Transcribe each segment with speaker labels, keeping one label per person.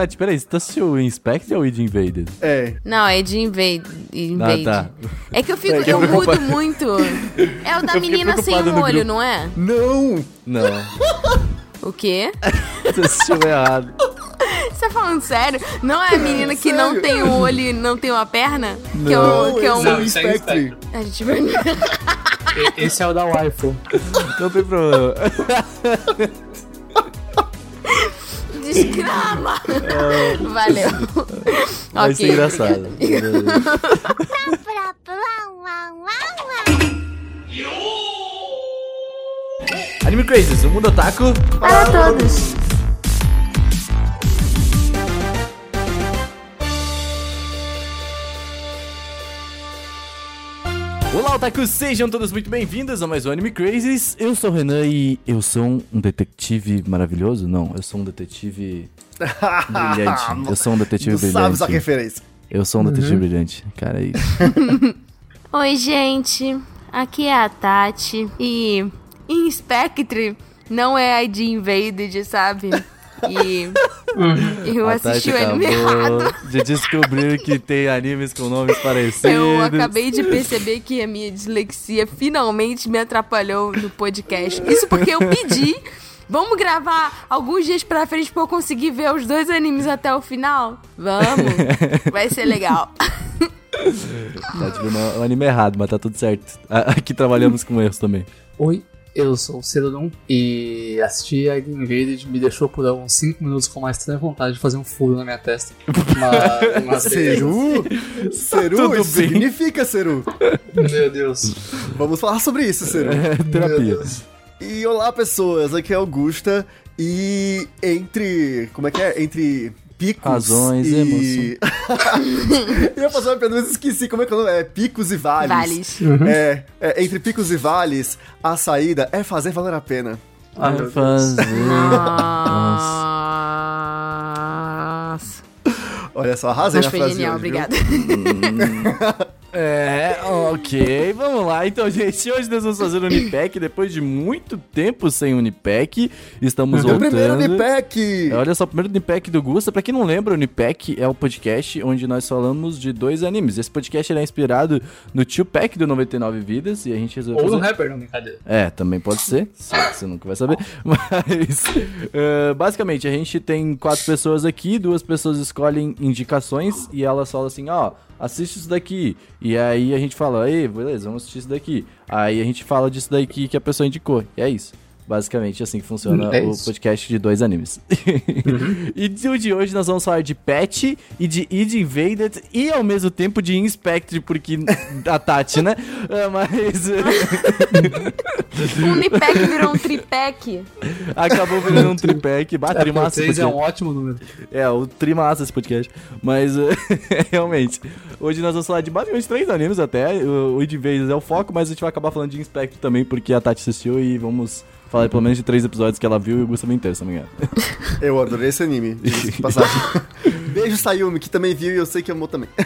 Speaker 1: Tati, peraí, você assistiu o Inspector ou o Id Invaded?
Speaker 2: É.
Speaker 3: Não, é de invade. invade.
Speaker 1: Ah, tá.
Speaker 3: É que eu fico,
Speaker 1: É que eu
Speaker 3: eu mudo muito. É o da
Speaker 1: Eu
Speaker 3: menina sem um
Speaker 1: no
Speaker 3: olho,
Speaker 1: grupo.
Speaker 3: não é?
Speaker 2: Não!
Speaker 1: Não,
Speaker 3: O quê?
Speaker 1: você assistiu errado.
Speaker 3: Você tá falando sério? Não é a menina que não tem um olho e não tem uma perna? Que é
Speaker 1: Não.
Speaker 3: um. Que é um...
Speaker 2: esse é o
Speaker 4: Não, isso é.
Speaker 3: A gente vai.
Speaker 4: Esse é o da waifu.
Speaker 1: Não tem problema.
Speaker 3: Desgrama! Valeu.
Speaker 1: Vai
Speaker 3: ok.
Speaker 1: ser engraçado. Anime Crazes, o mundo otaku.
Speaker 3: Para todos.
Speaker 1: Olá, otakus, sejam todos muito bem-vindos a mais um Anime Crazes. Eu sou o Renan e eu sou um detetive maravilhoso? Não, eu sou um detetive brilhante. Eu sou um detetive
Speaker 2: Tu sabes a
Speaker 1: brilhante.
Speaker 2: referência.
Speaker 1: Eu sou um detetive brilhante. Cara, é isso.
Speaker 3: Oi, gente. Aqui é a Tati. E em Spectre não é ID Invaded, sabe? E eu
Speaker 1: A
Speaker 3: assisti o anime errado.
Speaker 1: de descobrir que tem animes com nomes parecidos.
Speaker 3: Eu acabei de perceber que a minha dislexia finalmente me atrapalhou no podcast. Isso porque eu pedi. Vamos gravar alguns dias pra frente pra eu conseguir ver os dois animes até o final? Vamos! Vai ser legal.
Speaker 1: Tati viu no- o anime errado, mas tá tudo certo. Aqui trabalhamos com erros também.
Speaker 4: Oi, eu sou o Cerodon e assistir a ID Invaded me deixou por alguns 5 minutos com uma estranha vontade de fazer um furo na minha testa. Mas, mas
Speaker 2: Ceru? Ceru?
Speaker 1: Tudo
Speaker 2: isso
Speaker 1: bem.
Speaker 2: significa Ceru.
Speaker 4: Meu Deus.
Speaker 2: Vamos falar sobre isso, Ceru.
Speaker 1: É, terapia.
Speaker 4: Meu Deus.
Speaker 2: E olá, pessoas. Aqui é Augusta. E entre... Como é que é? Entre picos
Speaker 1: Razões e
Speaker 2: e... Eu ia fazer uma pergunta, mas esqueci como é que é nome. É picos e vales.
Speaker 3: Vales.
Speaker 2: É, é, entre picos e vales, a saída é fazer valer a pena.
Speaker 4: Ah,
Speaker 1: Vai
Speaker 4: Deus.
Speaker 1: fazer.
Speaker 3: Nossa.
Speaker 2: Olha só, arrasei
Speaker 3: Mas
Speaker 2: na
Speaker 3: foi
Speaker 2: frase
Speaker 3: genial,
Speaker 2: hoje,
Speaker 3: obrigada.
Speaker 1: É, ok, vamos lá. Então, gente, hoje nós vamos fazer o Unipack. Depois de muito tempo sem Unipack, estamos
Speaker 2: O
Speaker 1: voltando.
Speaker 2: primeiro Unipack!
Speaker 1: É, Olha só, o primeiro Unipack do Gusta. Pra quem não lembra, o Unipack é o podcast onde nós falamos de dois animes. Esse podcast ele é inspirado no Tio Pack do 99 Vidas e a gente resolveu
Speaker 4: Ou no
Speaker 1: fazer...
Speaker 4: rapper, não, brincadeira.
Speaker 1: É, também pode ser. Você você nunca vai saber. Mas, eh, basicamente, a gente tem quatro pessoas aqui, duas pessoas escolhem indicações e elas falam assim: ó, assiste isso daqui. E aí a gente fala: ei, beleza, vamos assistir isso daqui. Aí a gente fala disso daqui que a pessoa indicou. E é isso. Basicamente, assim que funciona
Speaker 4: É
Speaker 1: o podcast de dois animes. e do de hoje nós vamos falar de Pet e de Id Invaded e ao mesmo tempo de Inspectre, porque a Tati, né? Ah, Mas.
Speaker 3: Um Unipec virou um tripec.
Speaker 1: Acabou virando um tripé que bate
Speaker 4: É,
Speaker 1: massa.
Speaker 4: três é um ótimo número.
Speaker 1: É, o trimassa esse podcast. Mas, eh, realmente, hoje nós vamos falar de basicamente três animes até. O, o Id Invaders é o foco, mas a gente vai acabar falando de Inspector também, porque a Tati assistiu e vamos falar pelo menos de três episódios que ela viu e o Gustavo inteiro, se não me engano.
Speaker 2: Eu adorei esse anime, de passagem. Beijo, Sayumi, que também viu e eu sei que amou também.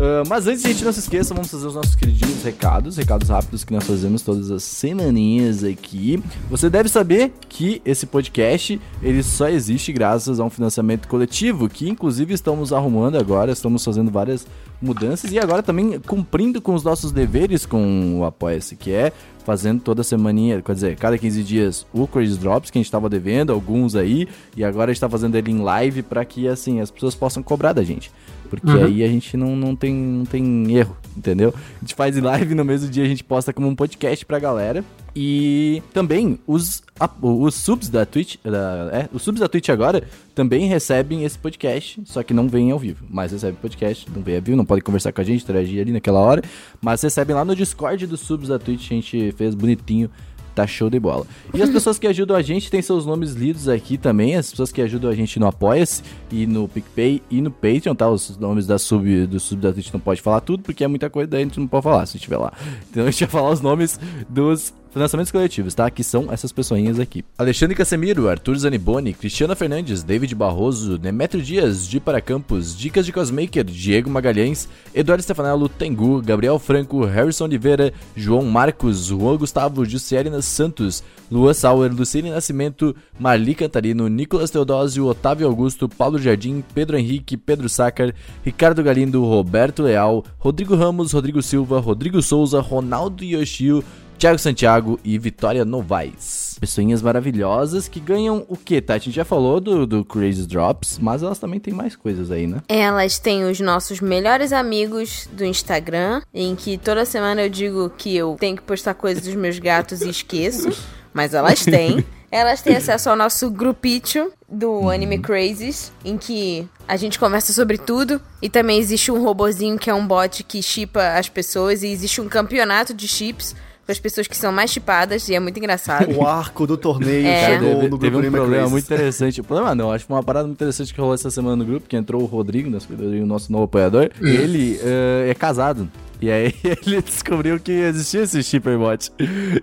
Speaker 1: Ah, mas antes, gente, não se esqueça, vamos fazer os nossos queridinhos recados, recados rápidos que nós fazemos todas as semaninhas aqui. Você deve saber que esse podcast, ele só existe graças a um financiamento coletivo, que inclusive estamos arrumando agora, estamos fazendo várias mudanças e agora também cumprindo com os nossos deveres com o Apoia-se, que é fazendo toda semaninha, quer dizer, cada 15 dias o Crazy Drops, que a gente tava devendo, alguns aí, e agora a gente tá fazendo ele em live pra que, assim, as pessoas possam cobrar da gente. Porque aí a gente não, não, tem, não tem erro, entendeu? A gente faz live no mesmo dia a gente posta como um podcast pra galera. E também os, a- os subs da Twitch, da- é, os subs da Twitch agora também recebem esse podcast, só que não vem ao vivo, mas recebem podcast, não vem ao vivo, não podem conversar com a gente, interagir ali naquela hora, mas recebem lá no Discord dos subs da Twitch, a gente fez bonitinho Tá show de bola. E as pessoas que ajudam a gente têm seus nomes lidos aqui também. As pessoas que ajudam a gente no Apoia-se e no PicPay e no Patreon, tá? Os nomes da sub, do sub da Twitch não pode falar tudo, porque é muita coisa, daí a gente não pode falar se estiver lá. Então a gente vai falar os nomes dos Financiamentos coletivos, tá? Que são essas pessoinhas aqui. Alexandre Casemiro, Arthur Zaniboni, Cristiana Fernandes, David Barroso, Nemetrio Dias, Di para Campos, Dicas de Cosmaker, Diego Magalhães, Eduardo Stefanello, Tengu, Gabriel Franco, Harrison Oliveira, João Marcos, Juan Gustavo, Jussielina Santos, Luan Sauer, Luciene Nascimento, Marli Cantarino, Nicolas Teodósio, Otávio Augusto, Paulo Jardim, Pedro Henrique, Pedro Sácar, Ricardo Galindo, Roberto Leal, Rodrigo Ramos, Rodrigo Silva, Rodrigo Souza, Ronaldo Yoshio, Thiago Santiago e Vitória Novaes. Pessoinhas maravilhosas que ganham o que, Tati? A gente já falou do, do Crazy Drops, mas elas também têm mais coisas aí, né?
Speaker 3: Elas têm os nossos melhores amigos do Instagram, em que toda semana eu digo que eu tenho que postar coisas dos meus gatos e esqueço, mas elas têm. Elas têm acesso ao nosso grupito do Anime Crazes, em que a gente conversa sobre tudo. E também existe um robozinho que é um bot que chipa as pessoas. E existe um campeonato de chips com as pessoas que são mais chipadas. E é muito engraçado.
Speaker 2: O arco do torneio
Speaker 3: É.
Speaker 1: Cara,
Speaker 2: chegou
Speaker 1: teve,
Speaker 2: no
Speaker 1: teve
Speaker 2: grupo
Speaker 1: um
Speaker 2: Anime
Speaker 1: problema muito interessante. O problema não, acho que foi uma parada muito interessante que rolou essa semana no grupo, que entrou o Rodrigo, nosso, o nosso novo apoiador.
Speaker 2: Hum.
Speaker 1: Ele eh, é casado. E aí ele descobriu que existia esse shipperbot.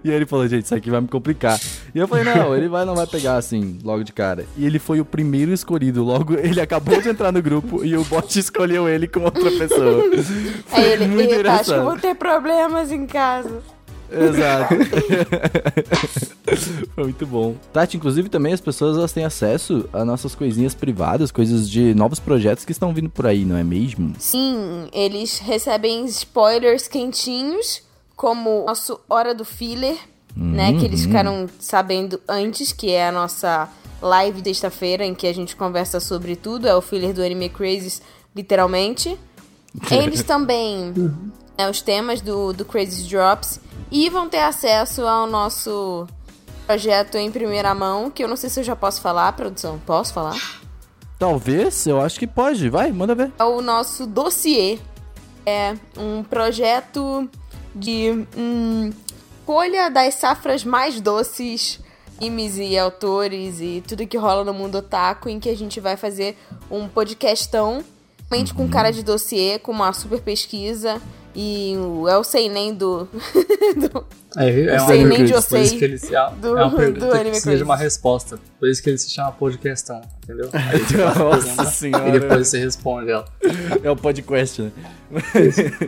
Speaker 1: E aí ele falou, gente, isso aqui vai me complicar. E eu falei, não, ele vai, não vai pegar assim, logo de cara. E ele foi o primeiro escolhido. Logo, ele acabou de entrar no grupo e o bot escolheu ele com outra pessoa. Foi
Speaker 3: Aí ele,
Speaker 1: muito
Speaker 3: eita, acho que vou ter problemas em casa.
Speaker 1: Exato. Foi muito bom. Tati, inclusive também as pessoas elas têm acesso a nossas coisinhas privadas, coisas de novos projetos que estão vindo por aí, não é mesmo?
Speaker 3: Sim, eles recebem spoilers quentinhos, como nosso Hora do Filler, né? Que eles ficaram sabendo antes, que é a nossa live de sexta-feira, em que a gente conversa sobre tudo. É o filler do Anime Crazes, literalmente. Eles também, né, os temas do, do Crazy Drops. E vão ter acesso ao nosso projeto em primeira mão, que eu não sei se eu já posso falar, produção. Posso falar?
Speaker 1: Talvez, eu acho que pode. Vai, manda ver.
Speaker 3: é o nosso dossiê. É um projeto de hum, escolha das safras mais doces, animes e autores e tudo que rola no mundo otaku, em que a gente vai fazer um podcastão, realmente com cara de dossiê, com uma super pesquisa. E o Eu Sei Nem do. do-
Speaker 4: É, é
Speaker 3: Eu
Speaker 4: uma
Speaker 3: sei nem
Speaker 4: pergunta,
Speaker 3: de eu
Speaker 4: por isso
Speaker 3: sei
Speaker 4: que ele se, é
Speaker 3: do-
Speaker 4: uma
Speaker 3: do
Speaker 4: pergunta que
Speaker 3: Anime
Speaker 4: precisa de uma resposta. Por isso que ele se chama podcastão, entendeu? Aí você
Speaker 1: Nossa senhora.
Speaker 4: E depois você responde ela.
Speaker 1: É o podcast, né?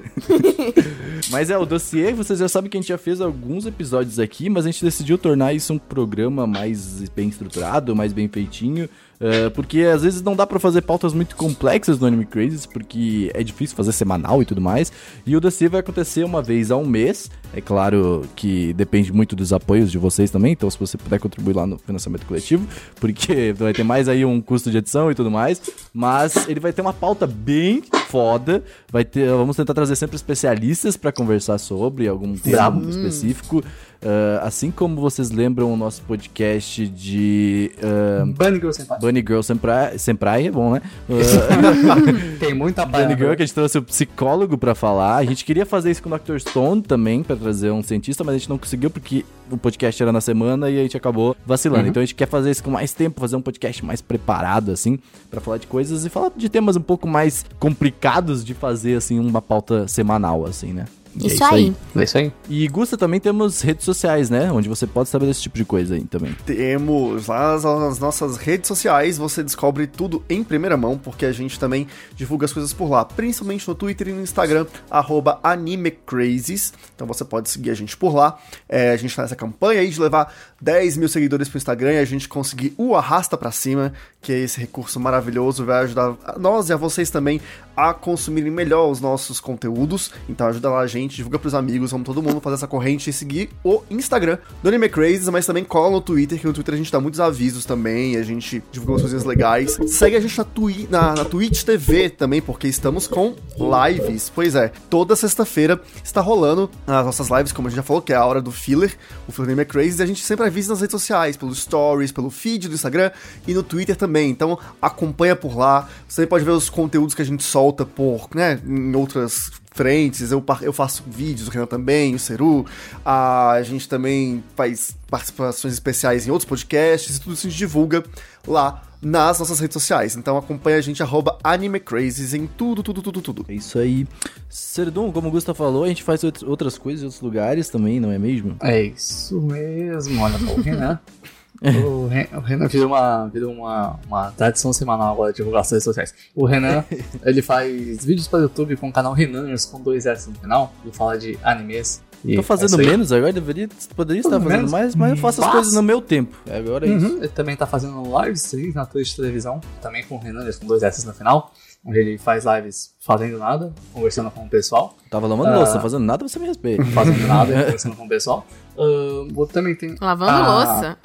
Speaker 1: mas é, o dossiê, vocês já sabem que a gente já fez alguns episódios aqui, mas a gente decidiu tornar isso um programa mais bem estruturado, mais bem feitinho. Eh, porque às vezes não dá pra fazer pautas muito complexas no Anime Crazes, porque é difícil fazer semanal e tudo mais. E o dossiê vai acontecer uma vez a um mês. É claro que depende muito dos apoios de vocês também, então se você puder contribuir lá no financiamento coletivo, porque vai ter mais aí um custo de edição e tudo mais. Mas ele vai ter uma pauta bem foda. Vai ter, vamos tentar trazer sempre especialistas pra conversar sobre algum tema específico. Ah, assim como vocês lembram o nosso podcast de ah,
Speaker 4: Bunny Girl Senpai.
Speaker 1: Bunny Girl Senpai, Senpai é bom, né? Ah,
Speaker 4: Tem muita
Speaker 1: Bunny. Girl, que a gente trouxe o psicólogo pra falar. A gente queria fazer isso com o Dr. Stone também, pra trazer um cientista, mas a gente não conseguiu porque o podcast era na semana e a gente acabou vacilando. Então a gente quer fazer isso com mais tempo, fazer um podcast mais preparado, assim, pra falar de coisas e falar de temas um pouco mais complicados de fazer, assim, uma pauta semanal, assim, né? E é
Speaker 3: Isso aí.
Speaker 4: É isso aí.
Speaker 1: E Gusta, também temos redes sociais, né? Onde você pode saber desse tipo de coisa aí também.
Speaker 2: Temos lá as, as nossas redes sociais, você descobre tudo em primeira mão, porque a gente também divulga as coisas por lá, principalmente no Twitter e no Instagram, arroba AnimeCrazes. Então você pode seguir a gente por lá. É, a gente tá nessa campanha aí de levar 10 mil seguidores pro Instagram e a gente conseguir o arrasta pra cima, que é esse recurso maravilhoso, vai ajudar a nós e a vocês também a consumirem melhor os nossos conteúdos. Então ajuda lá a gente, divulga pros amigos, vamos todo mundo fazer essa corrente e seguir o Instagram do Anime Crazes, mas também cola no Twitter, que no Twitter a gente dá muitos avisos também, a gente divulga umas coisinhas legais. Segue a gente na, Twi na, na Twitch TV também, porque estamos com lives. Pois é, toda sexta-feira está rolando as nossas lives, como a gente já falou, que é a hora do filler, o filler do Anime Crazes, e a gente sempre avisa nas redes sociais, pelos stories, pelo feed do Instagram e no Twitter também. Então acompanha por lá. Você pode ver os conteúdos que a gente solta por, né, em outras frentes. Eu, eu faço vídeos, o Renan também, o Ceru. A gente também faz participações especiais em outros podcasts e tudo isso a gente divulga lá nas nossas redes sociais. Então acompanha a gente, arroba AnimeCrazes em tudo, tudo, tudo, tudo.
Speaker 1: É isso aí. Serdum, como o Gusta falou, a gente faz out- outras coisas em outros lugares também, não é mesmo?
Speaker 4: É isso mesmo, olha só o Renan. O Ren- o Renan virou, uma, virou uma, uma tradição semanal agora de redes sociais. O Renan, ele faz vídeos para o YouTube com o canal Renaners com dois S no final. Ele fala de animes. E
Speaker 1: Tô
Speaker 4: é
Speaker 1: fazendo
Speaker 4: isso aí.
Speaker 1: menos agora, deveria, poderia estar
Speaker 4: Fazendo menos?
Speaker 1: mais, mas eu faço as coisas no meu tempo. Agora é isso.
Speaker 4: Uhum, Ele também tá fazendo live streams na Twitch televisão, também com o Renaners com dois S no final. Onde ele faz lives fazendo nada, conversando com o pessoal.
Speaker 1: Tava lavando
Speaker 4: Ah.
Speaker 1: louça, fazendo nada, você me respeita.
Speaker 4: Fazendo nada, conversando com o pessoal. O outro também tem
Speaker 3: Lavando
Speaker 4: Ah.
Speaker 3: louça.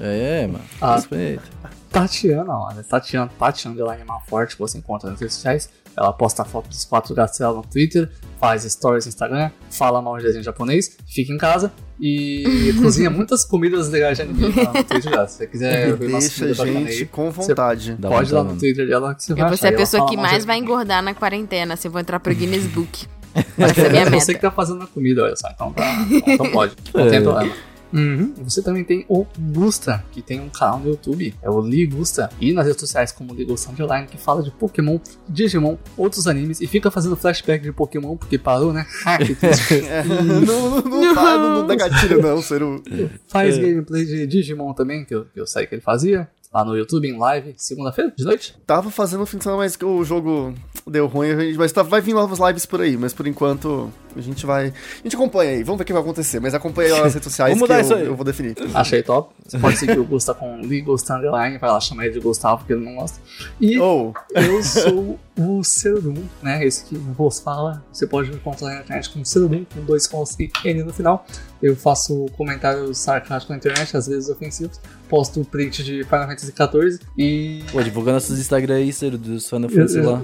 Speaker 1: É, mano.
Speaker 4: Ah.
Speaker 1: Respeita.
Speaker 4: Tatiana, olha, Tatiana, Tatiana Underline Malforte, que você encontra nas redes sociais. Ela posta foto dos quatro gatos dela no Twitter, faz stories no Instagram, fala mal de desenho japonês, fica em casa e cozinha muitas comidas legais de anime lá no Twitter dela. Se você quiser ver nossa
Speaker 2: Deixa
Speaker 4: comida
Speaker 2: a gente
Speaker 4: aí,
Speaker 2: com vontade.
Speaker 4: Pode ir lá no. Twitter dela que você vai
Speaker 3: Eu vou ser a pessoa que
Speaker 4: de
Speaker 3: mais vai engordar na quarentena, se eu vou entrar pro Guinness Book. É minha
Speaker 4: É você que tá fazendo a comida, olha só. Então, tá, então pode. Não tem
Speaker 1: É.
Speaker 4: problema. Uhum. Você também tem o Gusta, que tem um canal no YouTube, é o Li Gusta, e nas redes sociais como Li Gusta Underline, que fala de Pokémon, Digimon, outros animes, e fica fazendo flashback de Pokémon, porque parou, né?
Speaker 2: É, não, não, não, tá, não, não dá gatilho não, Seru.
Speaker 4: Faz gameplay de Digimon também, que eu, que eu sei que ele fazia, lá no YouTube, em live, segunda-feira, de noite.
Speaker 2: Tava fazendo no fim de semana, mas que o jogo deu ruim, mas tá, vai vir novas lives por aí, mas por enquanto a gente vai. A gente acompanha aí, vamos ver o que vai acontecer, mas acompanha aí nas redes sociais
Speaker 1: Vamos
Speaker 2: que eu, eu vou definir.
Speaker 4: Achei top. Você pode seguir o Gusta com Li Gusta Underline, vai lá chamar ele de Gustavo, porque ele não gosta. E
Speaker 2: Ou,
Speaker 4: Eu sou o Cerum, né? Esse que vos fala. Você pode me encontrar na internet como Cerum, com dois cons e N no final. Eu faço comentários sarcásticos na internet, às vezes ofensivos. Posto print de Final Fantasy XIV e.
Speaker 1: Pô, divulgando nossos Instagram aí, Ciro, dos Final Fantasy lá.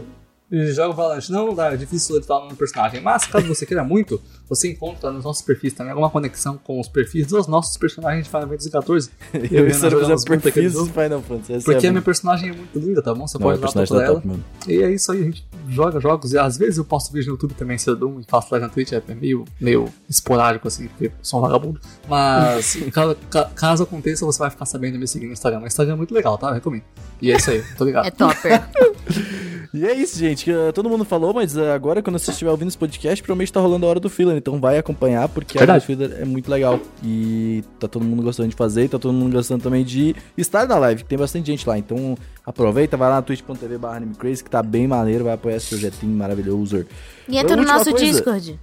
Speaker 4: E jogo Valorant. Não, não dá, é difícil editar o nome do personagem. Mas caso você queira muito, você encontra nos nossos perfis também alguma conexão com os perfis dos nossos personagens de Final Fantasy XIV.
Speaker 1: Eu
Speaker 4: e
Speaker 1: e
Speaker 4: a
Speaker 1: o
Speaker 4: Ana
Speaker 1: Ciro
Speaker 4: jogamos
Speaker 1: fazendo
Speaker 4: muito aquele
Speaker 1: perfis do
Speaker 4: jogo.
Speaker 1: Final Fantasy. essa
Speaker 4: Porque
Speaker 1: é
Speaker 4: a minha personagem é muito linda, tá bom? Você
Speaker 1: Não,
Speaker 4: pode
Speaker 1: a
Speaker 4: ir lá
Speaker 1: personagem
Speaker 4: procurar
Speaker 1: tá
Speaker 4: ela.
Speaker 1: top.
Speaker 4: E é isso aí, a gente joga jogos. E às vezes eu posto vídeo no YouTube também, se eu dou e faço live na Twitch, é meio, meio esporádico assim, porque sou um vagabundo. Mas ca- ca- caso aconteça, você vai ficar sabendo de me seguir no Instagram. O Instagram é muito legal, tá? Eu recomendo. E é isso aí, muito obrigado.
Speaker 3: É topper.
Speaker 1: E é isso, gente. que, uh, todo mundo falou, mas uh, agora, quando você estiver ouvindo esse podcast, provavelmente tá rolando a hora do filler. Então vai acompanhar, porque a hora do
Speaker 4: Verdade.
Speaker 1: filler é muito legal. E tá todo mundo gostando de fazer, e tá todo mundo gostando também de estar na live, que tem bastante gente lá. Então aproveita, vai lá na twitch.tv barra AnimeCrazy, que tá bem maneiro, vai apoiar esse projetinho maravilhoso.
Speaker 3: E entra no
Speaker 1: Última
Speaker 3: nosso
Speaker 1: coisa.
Speaker 3: Discord.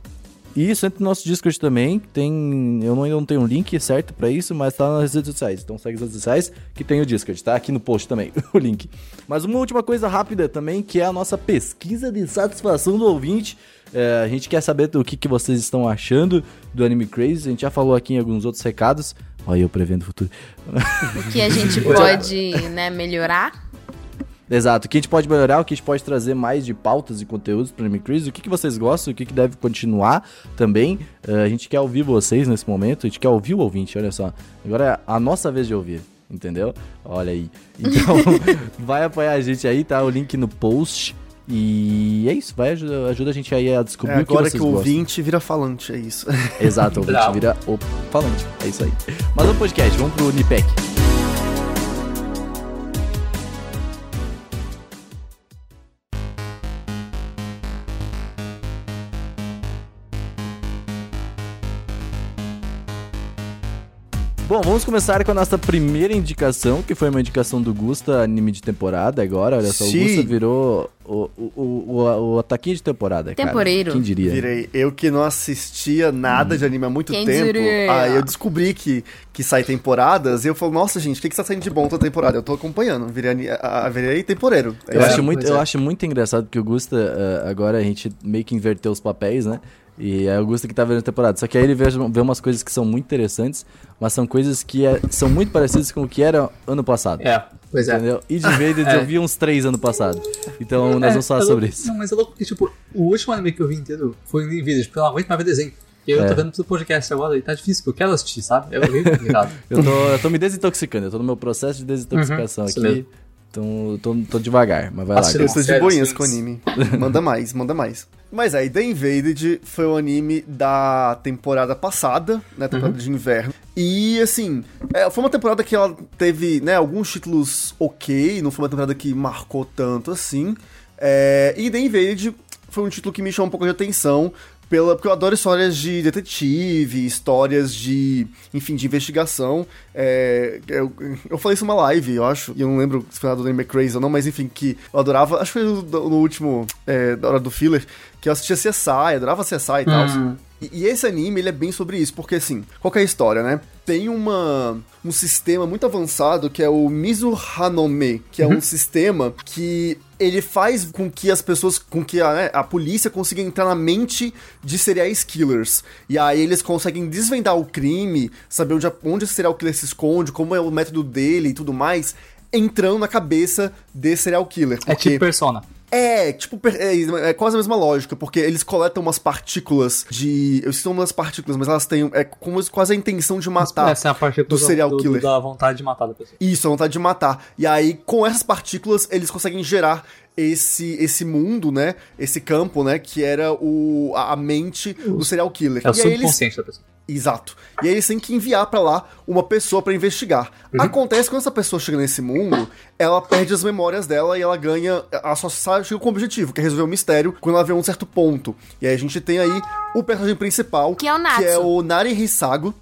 Speaker 1: E isso entra no nosso Discord também. Tem. Eu não, ainda não tenho um link certo pra isso, mas tá nas redes sociais. Então segue as redes sociais que tem o Discord, tá? Aqui no post também, o link. Mas uma última coisa rápida também, que é a nossa pesquisa de satisfação do ouvinte. É, a gente quer saber o que, que vocês estão achando do Anime Crazy. A gente já falou aqui em alguns outros recados. Olha, eu prevendo o futuro.
Speaker 3: O que a gente pode, né, melhorar.
Speaker 1: Exato, o que a gente pode melhorar, o que a gente pode trazer mais de pautas e conteúdos para Anime Crazy, o que, que vocês gostam, o que, que deve continuar também. Eh, a gente quer ouvir vocês nesse momento, a gente quer ouvir o ouvinte, olha só. Agora é a nossa vez de ouvir, entendeu? Olha aí. Então, vai apoiar a gente aí, tá? O link no post. E é isso, vai ajuda, ajuda a gente aí a descobrir
Speaker 2: é
Speaker 1: o que
Speaker 2: agora
Speaker 1: vocês
Speaker 2: que o
Speaker 1: gostam.
Speaker 2: ouvinte vira falante, é isso.
Speaker 1: Exato, o ouvinte
Speaker 4: Bravo.
Speaker 1: vira o falante. É isso aí. Mas vamos pro podcast, vamos pro Nipec. Bom, vamos começar com a nossa primeira indicação, que foi uma indicação do Gusta, anime de temporada agora. Olha só, o
Speaker 2: Sim.
Speaker 1: Gusta virou o, o, o, o, o ataquinho de temporada, cara.
Speaker 3: Temporeiro.
Speaker 1: Quem diria?
Speaker 2: Virei. Eu que não assistia nada de anime há muito
Speaker 3: Quem
Speaker 2: tempo.
Speaker 3: diria?
Speaker 2: Aí eu descobri que, que sai temporadas e eu falo, nossa, gente, o que, que tá saindo de bom toda temporada? Eu tô acompanhando. Virei, a- a- virei temporeiro. É
Speaker 1: Eu,
Speaker 2: isso.
Speaker 1: acho muito,
Speaker 4: pois
Speaker 1: eu
Speaker 4: é.
Speaker 1: acho muito engraçado porque o Gusta, eh, agora a gente meio que inverteu os papéis, né? E é o Gusta que tá vendo a temporada. Só que aí ele vê, vê umas coisas que são muito interessantes, mas são coisas que é- são muito parecidas com o que era ano passado.
Speaker 4: É, pois é.
Speaker 1: Entendeu? E de vez
Speaker 4: É.
Speaker 1: eu vi uns três ano passado. Então nós
Speaker 4: É,
Speaker 1: vamos falar
Speaker 4: é
Speaker 1: sobre
Speaker 4: louco-
Speaker 1: isso.
Speaker 4: Não, mas é louco que, tipo, o último anime que eu vi inteiro foi em vídeos, porque eu não aguento mais ver desenho. E eu
Speaker 1: É.
Speaker 4: tô vendo pro podcast agora e tá difícil, porque eu quero assistir, sabe? É complicado.
Speaker 1: Eu tô, eu tô me desintoxicando, eu tô no meu processo de desintoxicação
Speaker 4: Uhum,
Speaker 1: aqui.
Speaker 4: mesmo.
Speaker 1: Então eu tô, tô devagar, mas vai lá.
Speaker 4: Assina-
Speaker 2: Eu estou de boinhas com anime. Manda mais, manda mais. Mas aí, The Invaded foi o anime da temporada passada, né? Temporada de inverno. E, assim, é, foi uma temporada que ela teve, né, alguns títulos ok, não foi uma temporada que marcou tanto assim. É, e The Invaded foi um título que me chamou um pouco de atenção, pela, porque eu adoro histórias de detetive, histórias de, enfim, de investigação. É, eu, eu falei isso numa live, eu acho, e eu não lembro se foi na do Anime Crazy ou não, mas enfim, que eu adorava, acho que foi no, no último, é, da hora do filler, que eu assistia CSI, adorava CSI e tal.
Speaker 4: Hum.
Speaker 2: E, e esse anime, ele é bem sobre isso, porque assim, qual é a história, né? Tem uma, um sistema muito avançado que é o Mizu Hanome, que é um sistema que ele faz com que as pessoas, com que a, né, a polícia consiga entrar na mente de serial killers. E aí eles conseguem desvendar o crime, saber onde, onde esse serial killer se esconde, como é o método dele e tudo mais, entrando na cabeça desse serial killer.
Speaker 4: É tipo Persona.
Speaker 2: É, tipo, é, é quase a mesma lógica, porque eles coletam umas partículas de. Eu esqueci umas partículas, mas elas têm. É como se- quase a intenção de matar.
Speaker 4: Essa é a parte
Speaker 2: do serial killer.
Speaker 4: da vontade de matar da pessoa.
Speaker 2: Isso, a vontade de matar. E aí, com essas partículas, eles conseguem gerar esse, esse mundo, né? Esse campo, né? Que era o, a, a mente do serial killer.
Speaker 4: É o
Speaker 2: e aí eles
Speaker 4: subconsciente da pessoa.
Speaker 2: Exato. E aí eles têm que enviar pra lá uma pessoa pra investigar. Acontece que quando essa pessoa chega nesse mundo, ela perde as memórias dela e ela ganha. Só sabe, chega com o objetivo, que é resolver o mistério quando ela vê um certo ponto. E aí a gente tem aí o personagem principal,
Speaker 3: Que é o Natsu.
Speaker 2: que é o Nari Hisago.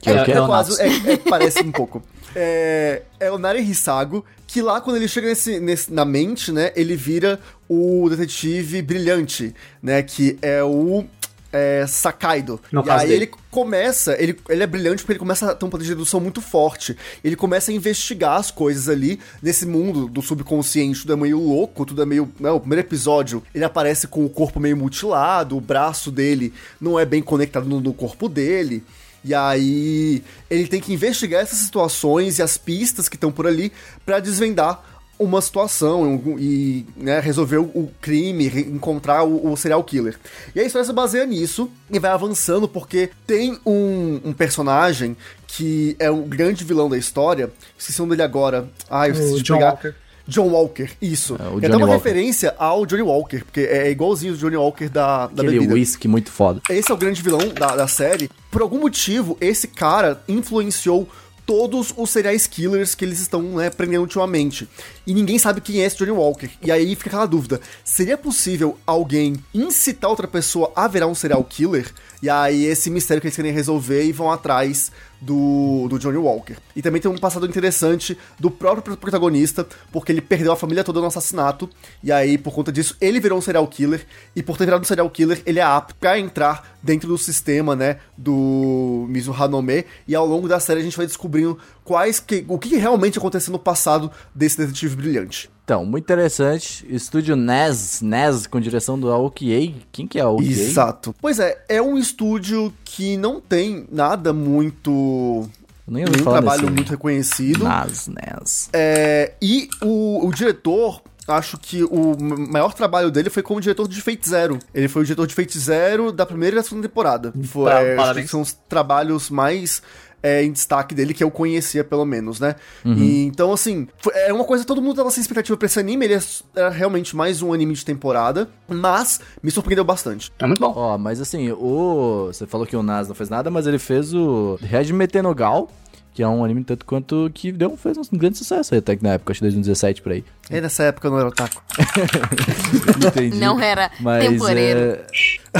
Speaker 1: Que é o que?
Speaker 4: É o
Speaker 2: quase. É, é, parece um pouco. É, é o Nari Hisago, que lá quando ele chega nesse, nesse- na mente, né, ele vira o detetive brilhante, né, que é o é, Sakaido.
Speaker 4: No
Speaker 2: e aí
Speaker 4: dele.
Speaker 2: ele começa, ele, ele é brilhante porque ele começa a ter um poder de dedução muito forte. Ele começa a investigar as coisas ali nesse mundo do subconsciente, tudo é meio louco, tudo é meio. Né, o primeiro episódio ele aparece com o corpo meio mutilado, o braço dele não é bem conectado no, no corpo dele. E aí ele tem que investigar essas situações e as pistas que estão por ali pra desvendar uma situação um- e né, resolver o, crime, encontrar o, o serial killer. E a história se baseia nisso e vai avançando porque tem um, um personagem que é o grande vilão da história. Esqueci o nome dele agora. Ah, eu esqueci
Speaker 4: O
Speaker 2: de
Speaker 4: John
Speaker 2: pegar.
Speaker 4: Walker.
Speaker 2: John Walker, isso.
Speaker 1: É, o
Speaker 2: é
Speaker 1: Johnny
Speaker 2: até uma
Speaker 1: Walker.
Speaker 2: referência ao Johnny Walker, porque é igualzinho o Johnny Walker da, da
Speaker 1: Aquele
Speaker 2: bebida.
Speaker 1: whisky muito foda.
Speaker 2: Esse é o grande vilão da, da série. Por algum motivo, esse cara influenciou todos os serial killers que eles estão né, prendendo ultimamente. E ninguém sabe quem é esse Johnny Walker. E aí fica aquela dúvida: seria possível alguém incitar outra pessoa a virar um serial killer? E aí esse mistério que eles querem resolver e vão atrás do, do Johnny Walker. E também tem um passado interessante do próprio protagonista, porque ele perdeu a família toda no assassinato, e aí, por conta disso, ele virou um serial killer, e por ter virado um serial killer, ele é apto pra entrar dentro do sistema, né, do Mizu Hanome, e ao longo da série a gente vai descobrindo quais que, o que realmente aconteceu no passado desse detetive brilhante.
Speaker 1: Então, muito interessante. Estúdio NES, NES com direção do Aoki Ei. Quem que é Aoki Ei?
Speaker 2: Exato. Pois é, é um estúdio que não tem nada muito...
Speaker 1: Nem falar
Speaker 2: trabalho muito reconhecido.
Speaker 1: NES, NES.
Speaker 2: É, e o, o diretor, acho que o maior trabalho dele foi como diretor de Fate Zero. Ele foi o diretor de Fate Zero da primeira e da segunda temporada. Foi,
Speaker 4: Pra-
Speaker 2: é, acho que são os trabalhos mais é, em destaque dele que eu conhecia, pelo menos, né?
Speaker 1: Uhum.
Speaker 2: E, então, assim, foi- é uma coisa, todo mundo tava sem expectativa pra esse anime, ele é, era realmente mais um anime de temporada, mas me surpreendeu bastante.
Speaker 4: É muito bom.
Speaker 1: Ó, mas assim, o. Você falou que o Nas não fez nada, mas ele fez o Red Metenogal, que é um anime tanto quanto que deu, fez um grande sucesso aí, até que na época, acho que 2017 por aí.
Speaker 2: E nessa época eu não era otaku.
Speaker 1: Entendi.
Speaker 3: Não era
Speaker 1: Mas,
Speaker 3: temporeiro.
Speaker 1: é,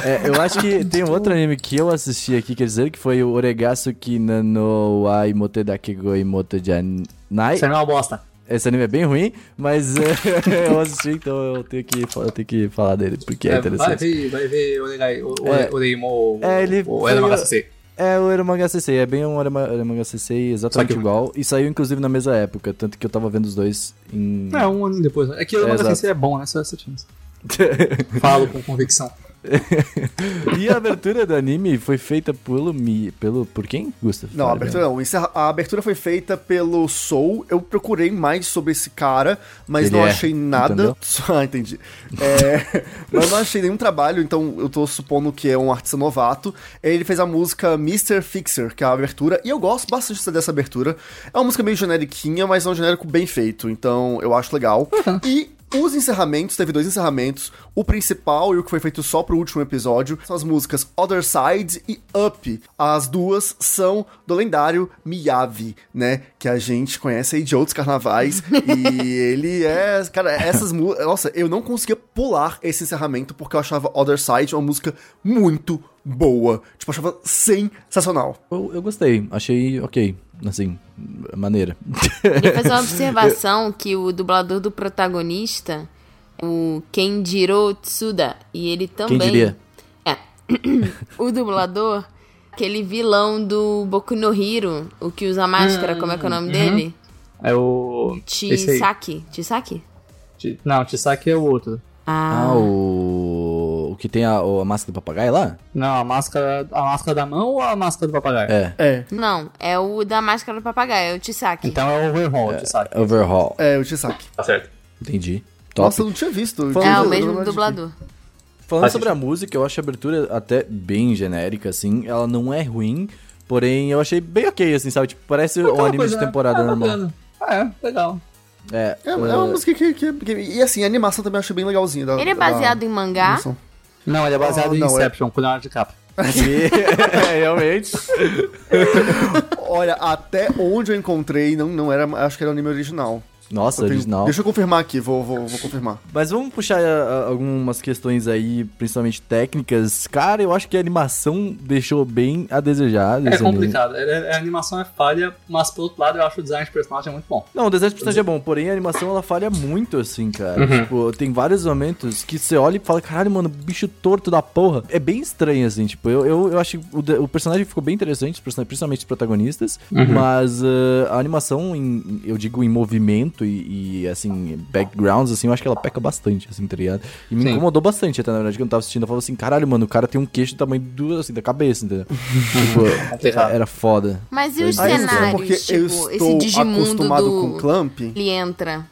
Speaker 1: é, eu acho que tem um outro anime que eu assisti aqui, quer dizer, que foi o Oregatsuki no wa Imote Dakego Imoto Janai.
Speaker 4: Isso é uma bosta.
Speaker 1: Esse anime é bem ruim, mas é, eu assisti, então eu tenho que, eu tenho que falar dele, porque é,
Speaker 4: vai
Speaker 1: interessante.
Speaker 4: ver, vai ver o Oregai, o,
Speaker 1: É.
Speaker 4: o Oreimo,
Speaker 1: É, ele
Speaker 4: o
Speaker 1: foi-
Speaker 4: Elamanga Sensei.
Speaker 1: É o Eromanga CC, é bem um Eromanga CC exatamente igual. E saiu inclusive na mesma época, tanto que eu tava vendo os dois em.
Speaker 4: É, um ano depois. É que o
Speaker 1: exato.
Speaker 4: Sensei é bom, né? Só essa chance. Falo com convicção.
Speaker 1: e a abertura do anime foi feita pelo. Mi- pelo por quem, Gustavo?
Speaker 2: Não, a abertura não. A abertura foi feita pelo Soul. Eu procurei mais sobre esse cara, mas
Speaker 1: Ele
Speaker 2: não
Speaker 1: é,
Speaker 2: achei nada.
Speaker 1: entendeu?
Speaker 2: Ah, entendi. É, mas não achei nenhum trabalho, então eu tô supondo que é um artista novato. Ele fez a música Mr. Fixer, que é a abertura, e eu gosto bastante dessa abertura. É uma música meio generiquinha, mas é um genérico bem feito, então eu acho legal. E Os encerramentos, teve dois encerramentos. O principal e o que foi feito só pro último episódio são as músicas Other Side e Up. As duas são do lendário Miyavi, né? Que a gente conhece aí de outros carnavais. e ele é. Cara, essas músicas. Nossa, eu não conseguia pular esse encerramento porque eu achava Other Side uma música muito boa. Tipo, eu achava sensacional.
Speaker 1: Eu, eu gostei, achei ok, assim, maneira.
Speaker 3: Queria fazer uma observação que o dublador do protagonista, o Kenjiro Tsuda, e ele também...
Speaker 1: Quem diria?
Speaker 3: É. o dublador, aquele vilão do Boku no Hero, o que usa máscara, como é que é o nome dele?
Speaker 4: É o.
Speaker 3: Chisaki. Chisaki?
Speaker 4: Chi- Não, Chisaki é o outro.
Speaker 1: Ah,
Speaker 3: Ah,
Speaker 1: o... o que tem a, a máscara do papagaio lá?
Speaker 4: Não, a máscara. A máscara da mão ou a máscara do papagaio?
Speaker 1: É,
Speaker 2: É,
Speaker 3: não, é o da máscara do papagaio, é o Chisaki.
Speaker 4: Então é o overhaul, o Chisaki.
Speaker 1: overhaul,
Speaker 2: é o Chisaki.
Speaker 4: Tá certo.
Speaker 1: entendi. Top.
Speaker 2: Nossa, eu não tinha visto.
Speaker 1: Falando
Speaker 3: é o mesmo dublador.
Speaker 1: Falando sobre a música, eu acho a abertura até bem genérica, assim. Ela não é ruim, porém eu achei bem ok, assim, sabe? Tipo, parece um
Speaker 4: Aquela
Speaker 1: anime
Speaker 4: coisa,
Speaker 1: de
Speaker 4: né?
Speaker 1: temporada
Speaker 4: Ah,
Speaker 1: normal.
Speaker 4: Ah, é, legal.
Speaker 1: É,
Speaker 2: É, é uma música que, que, que- E assim, a animação também eu achei bem legalzinha. Da,
Speaker 3: Ele é
Speaker 2: da
Speaker 3: baseado em mangá.
Speaker 4: Não, ele é baseado
Speaker 2: Oh,
Speaker 4: em
Speaker 2: não, é-
Speaker 4: Inception, com Leonardo DiCaprio.
Speaker 1: é, realmente.
Speaker 2: Olha, até onde eu encontrei, não, não era. Acho que era o anime original.
Speaker 1: Nossa,
Speaker 2: tenho-
Speaker 1: original.
Speaker 2: Deixa eu confirmar aqui, vou, vou, vou confirmar.
Speaker 1: Mas vamos puxar ah, algumas questões aí, principalmente técnicas. Cara, eu acho que a animação deixou bem a desejar.
Speaker 4: É complicado. É- é- a animação é falha, mas por outro lado eu acho o design de personagem muito bom.
Speaker 1: Não, o desenho de personagem é bom, porém a animação ela falha muito, assim, cara.
Speaker 4: Uhum.
Speaker 1: Tipo, tem vários momentos que você olha e fala, caralho, mano, bicho torto da porra. É bem estranho, assim, tipo, eu, eu, eu acho que o, o personagem ficou bem interessante, principalmente os protagonistas,
Speaker 4: Uhum.
Speaker 1: mas ah, a animação, em, eu digo em movimento e, e, assim, backgrounds, assim, eu acho que ela peca bastante, assim, tá ligado? E me
Speaker 4: Sim.
Speaker 1: incomodou bastante até, na verdade, quando eu tava assistindo. Eu falava assim, caralho, mano, o cara tem um queixo do tamanho do, assim, da cabeça, entendeu? tipo,
Speaker 4: Complicado.
Speaker 1: era foda.
Speaker 3: Mas e os
Speaker 1: Aí,
Speaker 3: cenários?
Speaker 2: porque
Speaker 3: tipo,
Speaker 2: eu
Speaker 3: esse
Speaker 2: estou
Speaker 3: Digimundo
Speaker 2: acostumado
Speaker 3: do...
Speaker 2: com Clamp.
Speaker 3: Ele entra.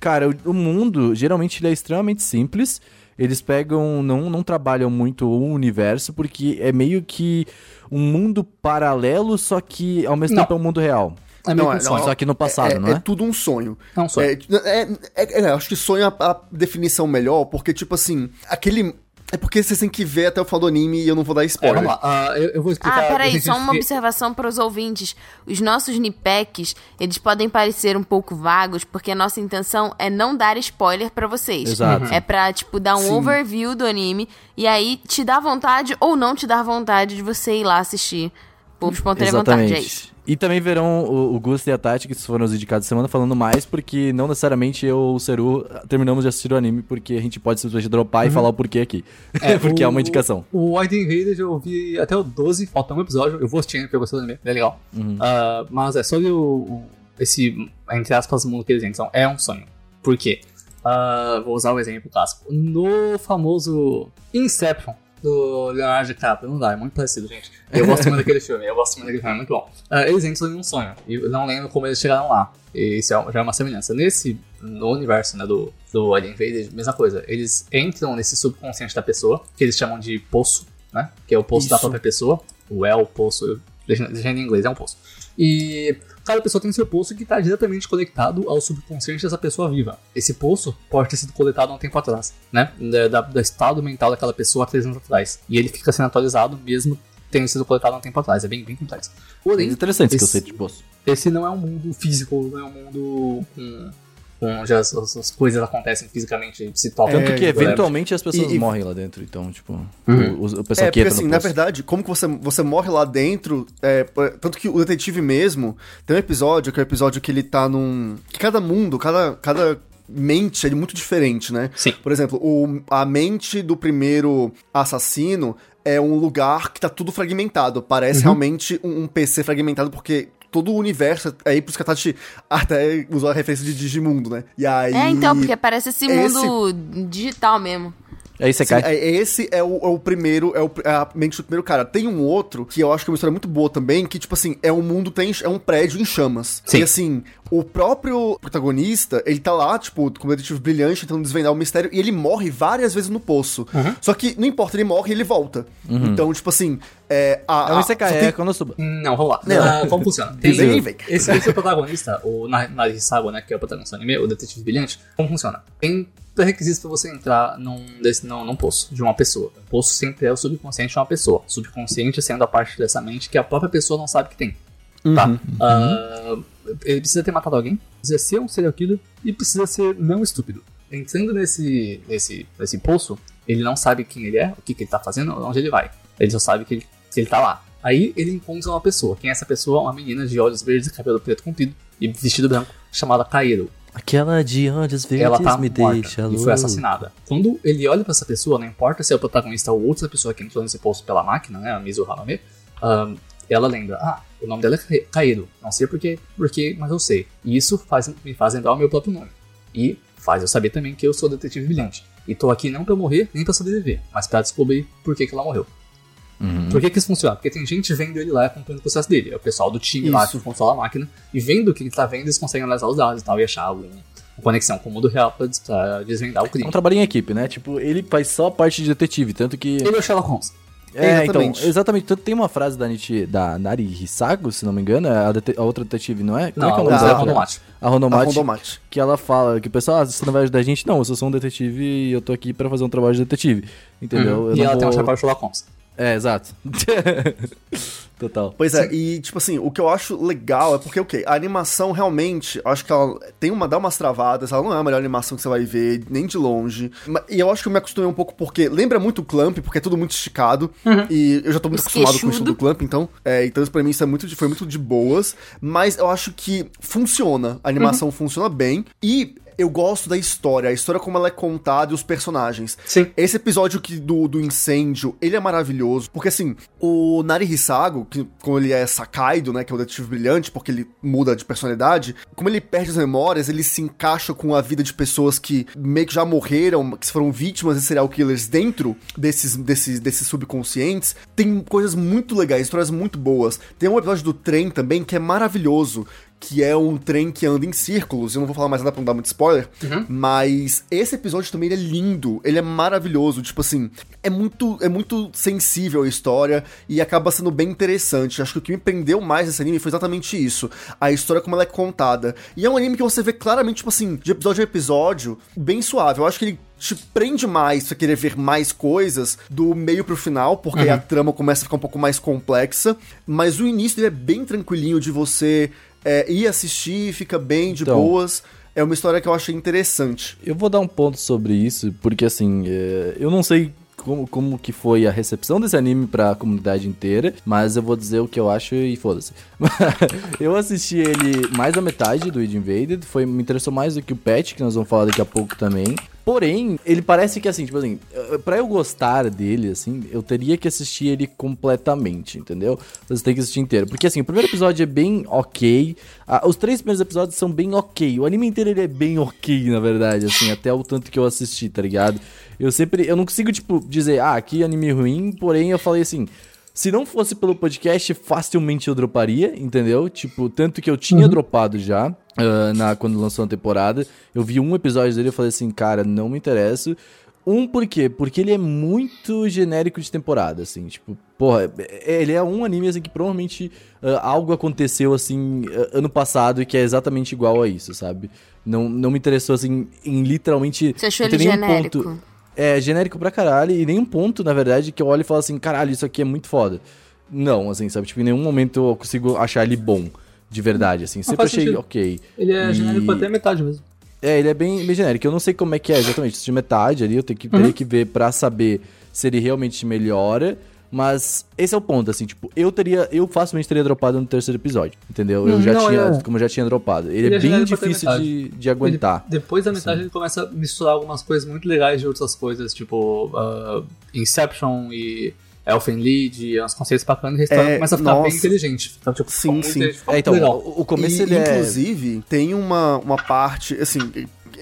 Speaker 1: Cara, o, o mundo, geralmente, ele é extremamente simples. Eles pegam, não, não trabalham muito o universo, porque é meio que um mundo paralelo, só que ao mesmo
Speaker 4: Não.
Speaker 1: tempo é um mundo real.
Speaker 4: É meio
Speaker 2: Não,
Speaker 4: um
Speaker 2: é-
Speaker 4: sonho.
Speaker 1: Só que no passado,
Speaker 2: é,
Speaker 1: não é?
Speaker 2: é tudo um sonho.
Speaker 4: É um sonho.
Speaker 2: É, é, é- é, acho que sonho é a, a definição melhor, porque, tipo assim, aquele. É porque vocês têm que ver até o final do anime e eu não vou dar
Speaker 4: É,
Speaker 2: spoiler.
Speaker 4: vamos lá. ah, eu, eu vou explicar.
Speaker 3: Ah, peraí, só uma observação para os ouvintes. Os nossos nipecks, eles podem parecer um pouco vagos, porque a nossa intenção é não dar spoiler pra vocês.
Speaker 1: Exato.
Speaker 3: É pra, tipo, dar um
Speaker 2: Sim.
Speaker 3: overview do anime e aí te dar vontade ou não te dar vontade de você ir lá assistir por espontânea vontade. É isso.
Speaker 1: E também verão o, o Gusto e a Tati, que foram os indicados da semana, falando mais, porque não necessariamente eu ou o Seru terminamos de assistir o anime, porque a gente pode simplesmente dropar e falar o porquê aqui. porque é uma indicação.
Speaker 4: O White Invaded eu vi até o 12, falta um episódio. Eu vou assistir porque eu gostei do anime, é legal.
Speaker 1: Uhum.
Speaker 4: Ah, mas é sobre o, o- esse, entre aspas, mundo que eles entram. É um sonho. Por quê? Ah, vou usar o exemplo clássico. No famoso Inception, do Leonardo DiCaprio. Não dá, é muito parecido, gente. Eu gosto muito daquele filme, eu gosto muito daquele filme, é muito bom. Ah, eles entram em um sonho, e não lembro como eles chegaram lá. Isso é, já é uma semelhança. Nesse, no universo né, do, do Alien Invaded, mesma coisa. Eles entram nesse subconsciente da pessoa, que eles chamam de poço, né? Que é o poço da
Speaker 2: Isso.
Speaker 4: própria pessoa. O é o poço, legenda em inglês, é um poço. E cada pessoa tem seu poço que está diretamente conectado ao subconsciente dessa pessoa viva. Esse poço pode ter sido coletado há um tempo atrás, né? Da, do estado mental daquela pessoa há três anos atrás. E ele fica sendo atualizado mesmo tendo sido coletado há um tempo atrás. É bem, bem complexo. Porém,
Speaker 1: Interessante esse
Speaker 4: esse-
Speaker 1: conceito de poço.
Speaker 4: esse não é um mundo físico, não é um mundo com onde as, as- as coisas acontecem fisicamente, se tocam.
Speaker 1: Tanto que
Speaker 2: É,
Speaker 1: eventualmente as pessoas
Speaker 2: e- e-
Speaker 1: morrem lá dentro, então, tipo,
Speaker 4: Uhum.
Speaker 1: o, o pessoal
Speaker 2: É,
Speaker 1: que
Speaker 2: porque
Speaker 1: entra
Speaker 2: assim,
Speaker 1: no
Speaker 2: na verdade, como que você, você morre lá dentro, é, tanto que o detetive mesmo, tem um episódio, que é o episódio que ele tá num... que cada mundo, cada, cada mente é muito diferente, né?
Speaker 4: Sim.
Speaker 2: Por exemplo, o, a mente do primeiro assassino é um lugar que tá tudo fragmentado, parece
Speaker 1: Uhum.
Speaker 2: realmente um, um PC fragmentado, porque... Todo o universo, aí por isso que a Tati até usou a referência de Digimundo, né? E aí...
Speaker 3: É, então, porque parece esse
Speaker 2: esse-
Speaker 3: mundo digital mesmo.
Speaker 1: É isso,
Speaker 2: Sim,
Speaker 1: cai.
Speaker 2: é- esse é o, é o primeiro, é, o, é a mente do primeiro cara. Tem um outro que eu acho que é uma história muito boa também, que, tipo assim, é um mundo, tem, é um prédio em chamas.
Speaker 4: Sim.
Speaker 2: E assim, o próprio protagonista, ele tá lá, tipo, com um detetive brilhante, tentando desvendar o mistério, e ele morre várias vezes no poço. Só que não importa, ele morre e ele volta. Então, tipo assim, é. A,
Speaker 1: É um
Speaker 2: a-
Speaker 1: é
Speaker 2: tem-
Speaker 1: quando eu subo.
Speaker 4: Não, vamos lá.
Speaker 2: Não.
Speaker 4: Ah, como funciona? Tem, esse, esse é o protagonista, o Narisawa, né, que é o protagonista do anime, o detetive brilhante. Como funciona? Tem pré-requisitos pra você entrar num, desse, num, num poço de uma pessoa. O poço sempre é o subconsciente de uma pessoa. Subconsciente sendo a parte dessa mente que a própria pessoa não sabe que tem. Tá? Ah, ele precisa ter matado alguém, precisa ser um serial killer e precisa ser não estúpido. Entrando nesse, nesse, nesse poço, ele não sabe quem ele é, o que, que ele tá fazendo, onde ele vai. Ele só sabe que ele, que ele tá lá. Aí ele encontra uma pessoa. Quem é essa pessoa? Uma menina de olhos verdes e cabelo preto comprido e vestido branco, chamada Kairo.
Speaker 1: Aquela de olhos verdes
Speaker 4: Ela tá
Speaker 1: me
Speaker 4: morta
Speaker 1: deixa
Speaker 4: e
Speaker 1: louco.
Speaker 4: foi assassinada. Quando ele olha pra essa pessoa, não importa se é o protagonista ou outra pessoa que entrou nesse poço pela máquina, né, a Mizu Haname, ahn, ela lembra, ah, o nome dela é Kairo. Não sei porquê, porque, mas eu sei. E isso faz, me faz lembrar o meu próprio nome. E faz eu saber também que eu sou detetive brilhante. E tô aqui não pra morrer, nem pra sobreviver, mas pra descobrir por que, que ela morreu.
Speaker 1: Uhum.
Speaker 4: Por que, que isso funciona? Porque tem gente vendo ele lá e acompanhando o processo dele. É o pessoal do time lá
Speaker 2: Isso.
Speaker 4: que controla a máquina. E vendo o que ele tá vendo, eles conseguem analisar os dados e tal e achar alguma conexão com o mundo real pra, pra desvendar o
Speaker 1: É
Speaker 4: crime.
Speaker 1: um trabalho em equipe, né? Tipo, ele faz só a parte de detetive, tanto que...
Speaker 4: Ele é o Sherlock Holmes.
Speaker 1: É,
Speaker 2: Exatamente.
Speaker 1: então, exatamente. Tanto tem uma frase da, Nichi, da Nari Hisago, se não me engano, é a, dete- a outra detetive, não é? Como
Speaker 4: Não,
Speaker 1: é que é o nome dela?
Speaker 4: Rondomate.
Speaker 1: A
Speaker 2: A
Speaker 1: Ronomate,
Speaker 2: Rondomate.
Speaker 1: que ela fala que o pessoal, ah, você não vai ajudar a gente? Não, eu só sou um detetive e eu tô aqui pra fazer um trabalho de detetive. Entendeu? Eu
Speaker 4: E
Speaker 1: não
Speaker 4: ela tem um
Speaker 1: vou-
Speaker 4: chapéu Sherlock Holmes.
Speaker 1: É, exato. Total.
Speaker 2: Pois é, e tipo assim, o que eu acho legal é porque, ok, a animação realmente, eu acho que ela tem uma, dá umas travadas, ela não é a melhor animação que você vai ver, nem de longe. E eu acho que eu me acostumei um pouco porque lembra muito o Clamp, porque é tudo muito esticado. E eu já tô muito
Speaker 3: Os
Speaker 2: acostumado com isso
Speaker 3: queixudo.
Speaker 2: do Clamp, então. É, então isso pra mim isso é muito, de- foi muito de boas. Mas eu acho que funciona. A animação funciona bem. E. Eu gosto da história, a história como ela é contada e os personagens.
Speaker 4: Sim.
Speaker 2: Esse episódio que do, do incêndio, ele é maravilhoso. Porque assim, o Nari Hisago, que quando ele é Sakaido, né? Que é o detetive brilhante, porque ele muda de personalidade, como ele perde as memórias, ele se encaixa com a vida de pessoas que meio que já morreram, que foram vítimas de serial killers dentro desses, desses, desses subconscientes. Tem coisas muito legais, histórias muito boas. Tem um episódio do trem também que é maravilhoso que é um trem que anda em círculos. Eu não vou falar mais nada pra não dar muito spoiler, mas esse episódio também é lindo, ele é maravilhoso, tipo assim, é muito é muito sensível a história e acaba sendo bem interessante. Acho que o que me prendeu mais nesse anime foi exatamente isso, a história como ela é contada. E é um anime que você vê claramente, tipo assim, de episódio a episódio, bem suave. Eu acho que ele te prende mais pra querer ver mais coisas do meio pro final, porque aí a trama começa a ficar um pouco mais complexa. Mas o início dele é bem tranquilinho de você é, ir assistir, fica bem de
Speaker 1: Então.
Speaker 2: boas. É uma história que eu achei interessante.
Speaker 1: Eu vou dar um ponto sobre isso, porque assim, é, eu não sei como, como que foi a recepção desse anime pra comunidade inteira, mas eu vou dizer o que eu acho e foda-se. eu assisti ele mais da metade do Id Invaded, foi, me interessou mais do que o Patch, que nós vamos falar daqui a pouco também. Porém, ele parece que assim, tipo assim, eh, pra eu gostar dele, assim, eu teria que assistir ele completamente, entendeu? Você tem que assistir inteiro. Porque assim, o primeiro episódio é bem ok. os três primeiros episódios são bem ok. O anime inteiro ele é bem ok, na verdade, assim, até o tanto que eu assisti, tá ligado? Eu sempre. Eu não consigo, tipo, dizer, ah, que anime ruim, porém eu falei assim. Se não fosse pelo podcast, facilmente eu droparia, entendeu? Tipo, tanto que eu tinha dropado já, ah, na, quando lançou a temporada. Eu vi um episódio dele e falei assim, cara, não me interessa. Um, por quê? Porque ele é muito genérico de temporada, assim, tipo, porra, é- ele é um anime, assim, que provavelmente ah, algo aconteceu, assim, ah, ano passado e que é exatamente igual a isso, sabe? Não, não me interessou, assim, em literalmente...
Speaker 3: Você achou ele genérico?
Speaker 1: ponto- é, genérico pra caralho, e nenhum ponto, na verdade, que eu olho e falo assim, caralho, isso aqui é muito foda. Não, assim, sabe? Tipo, em nenhum momento eu consigo achar ele bom, de verdade, assim. Sempre
Speaker 4: faz
Speaker 1: achei
Speaker 4: sentido.
Speaker 1: ok.
Speaker 4: Ele é
Speaker 1: E-
Speaker 4: genérico até metade mesmo.
Speaker 1: É, ele é bem, bem genérico. Eu não sei como é que é exatamente, de metade ali, eu tenho que, teria que ver pra saber se ele realmente melhora. Mas esse é o ponto, assim, tipo, eu teria, eu facilmente teria dropado no terceiro episódio, entendeu? Eu
Speaker 4: Hum,
Speaker 1: já
Speaker 4: não,
Speaker 1: tinha,
Speaker 4: é.
Speaker 1: como eu já tinha dropado. Ele,
Speaker 4: Ele
Speaker 1: é bem difícil de, de aguentar.
Speaker 4: Ele- depois da metade ele começa a misturar algumas coisas muito legais de outras coisas, tipo ah, Inception e Elfen e uns conceitos bacanas, e a história
Speaker 2: É,
Speaker 4: começa a ficar bem
Speaker 2: nossa.
Speaker 4: inteligente. Então, tipo,
Speaker 2: Sim, sim.
Speaker 1: É, então,
Speaker 4: legal.
Speaker 1: o, o começo
Speaker 2: e,
Speaker 1: ele é...
Speaker 2: inclusive, tem uma, uma parte, assim,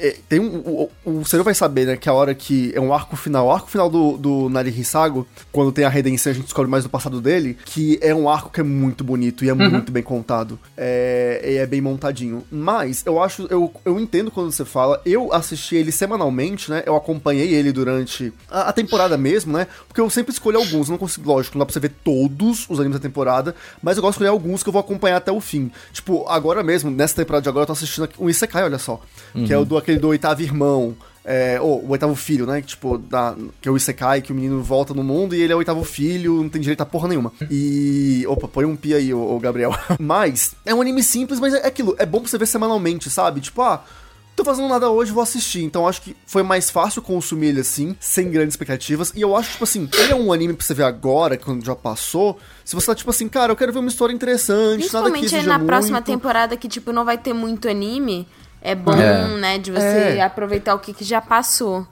Speaker 2: é, tem um. O, o Seru vai saber, né? Que a hora que. É um arco final. O arco final do, do Nari Hisago, quando tem a redenção, a gente descobre mais do passado dele. Que é um arco que é muito bonito e é
Speaker 4: Uhum.
Speaker 2: muito bem contado. É, e é bem montadinho. Mas eu acho. Eu, eu entendo quando você fala. Eu assisti ele semanalmente, né? Eu acompanhei ele durante a, a temporada mesmo, né? Porque eu sempre escolho alguns. Não consigo, lógico, não dá pra você ver todos os animes da temporada. Mas eu gosto de escolher alguns que eu vou acompanhar até o fim. Tipo, agora mesmo, nessa temporada de agora, eu tô assistindo um Isekai, olha só. Que é o do aquele do oitavo irmão. É, ou o oitavo filho, né? Que, tipo, da, que é o Isekai, que o menino volta no mundo e ele é o oitavo filho, não tem direito a porra nenhuma. E. Opa, põe um pi aí, ô, ô Gabriel. Mas, é um anime simples, mas é aquilo. É bom pra você ver semanalmente, sabe? Tipo, ah. Tô fazendo nada hoje, vou assistir. Então acho que foi mais fácil consumir ele assim, sem grandes expectativas. E eu acho, tipo assim, ele é um anime pra você ver agora, quando já passou. Se você tá, tipo assim, cara, eu quero ver uma história interessante, nada que
Speaker 3: Principalmente na próxima
Speaker 2: muito.
Speaker 3: temporada que, tipo, não vai ter muito anime. É bom,
Speaker 1: É.
Speaker 3: né, de você
Speaker 2: É.
Speaker 3: aproveitar o que, que já passou.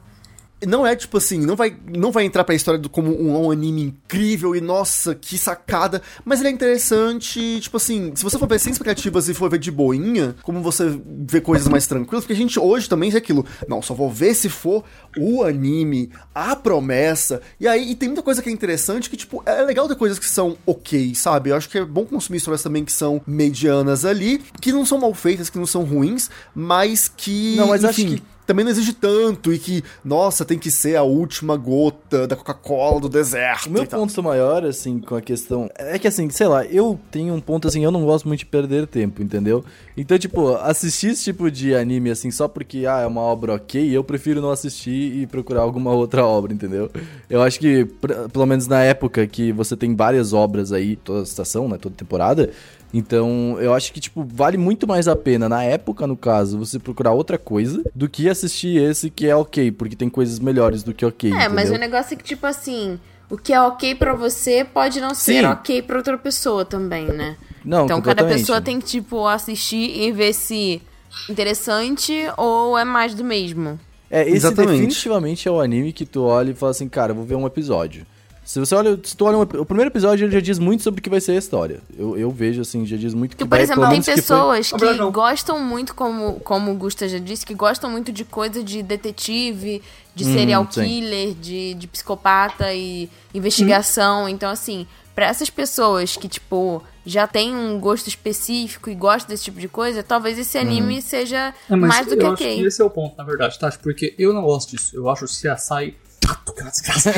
Speaker 2: Não é tipo assim, não vai, não vai entrar pra história do, como um, um anime incrível e nossa, que sacada. Mas ele é interessante, tipo assim, se você for ver sem expectativas e for ver de boinha, como você vê coisas mais tranquilas, porque a gente hoje também é aquilo, não, só vou ver se for o anime, a promessa. E aí, e tem muita coisa que é interessante que, tipo, é legal ter coisas que são ok, sabe? Eu acho que é bom consumir histórias também que são medianas ali, que não são mal feitas, que não são ruins, mas que.
Speaker 1: Não, mas acho
Speaker 2: enfim,
Speaker 1: que-
Speaker 2: também não exige tanto e que, nossa, tem que ser a última gota da Coca-Cola do deserto.
Speaker 1: O meu
Speaker 2: e tal.
Speaker 1: ponto maior, assim, com a questão. É que, assim, sei lá, eu tenho um ponto, assim, eu não gosto muito de perder tempo, entendeu? Então, tipo, assistir esse tipo de anime, assim, só porque, ah, é uma obra ok, eu prefiro não assistir e procurar alguma outra obra, entendeu? Eu acho que, pelo menos na época que você tem várias obras aí, toda estação, né, toda temporada. Então, eu acho que, tipo, vale muito mais a pena, na época, no caso, você procurar outra coisa do que assistir esse que é ok, porque tem coisas melhores do que ok.
Speaker 3: É, mas o
Speaker 1: entendeu?
Speaker 3: negócio é que, tipo assim, o que é ok pra você pode não ser
Speaker 1: Sim.
Speaker 3: ok pra outra pessoa também, né?
Speaker 1: Não,
Speaker 3: então cada pessoa tem que, tipo, assistir e ver se interessante ou é mais do mesmo.
Speaker 1: É, esse
Speaker 2: Exatamente.
Speaker 1: definitivamente é o anime que tu olha e fala assim, cara, eu vou ver um episódio. Se você olha, se tu olha um o primeiro episódio, ele já diz muito sobre o que vai ser a história. Eu, eu vejo assim, já diz muito que
Speaker 3: Que, por
Speaker 1: vai,
Speaker 3: exemplo, tem
Speaker 1: menos que foi-
Speaker 3: pessoas que gostam muito, como, como o Gusta já disse, que gostam muito de coisa de detetive, de
Speaker 1: Hum,
Speaker 3: serial
Speaker 1: sim.
Speaker 3: killer, de, de psicopata e investigação. Então, assim, pra essas pessoas que, tipo, já tem um gosto específico e gostam desse tipo de coisa, talvez esse anime seja
Speaker 4: É,
Speaker 3: mais do que ok.
Speaker 4: que esse é o ponto, na verdade, tá? Porque eu não gosto disso. Eu acho o CSI chato, que é uma desgraça.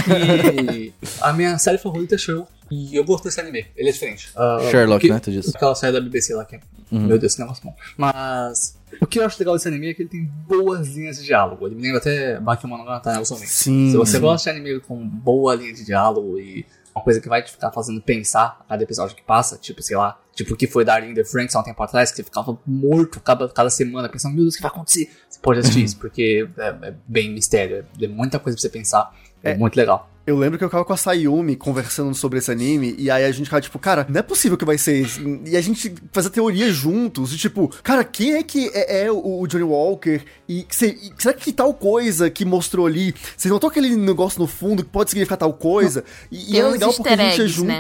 Speaker 4: E a minha série favorita é Sherlock. E eu gosto desse anime. Ele é diferente. Ah,
Speaker 1: Sherlock,
Speaker 4: porque-
Speaker 1: né, tu disse?
Speaker 4: Aquela série da BBC lá que é... Meu Deus, esse negócio é bom. Mas... O que eu acho legal desse anime é que ele tem boas linhas de diálogo. Ele me lembra até Bakemonogatari.
Speaker 2: Sim.
Speaker 4: Se você gosta de anime com boa linha de diálogo e uma coisa que vai te ficar fazendo pensar a cada episódio que passa, tipo, sei lá, tipo o que foi Darling in the Franks há um tempo atrás, que você ficava morto cada, cada semana pensando, meu Deus, o que vai acontecer? Você pode assistir isso, porque é, é bem mistério, é, é muita coisa pra você pensar, é, muito legal.
Speaker 2: Eu lembro que eu ficava com a Sayumi conversando sobre esse anime, e aí a gente ficava tipo, cara, não é possível que vai ser esse. E a gente fazia teoria juntos, de tipo, cara, quem é que é, é o o Johnny Walker? E, que se- e será que tal coisa que mostrou ali, você notou aquele negócio no fundo que pode significar tal coisa? E, e é legal porque a gente é
Speaker 3: eggs, né?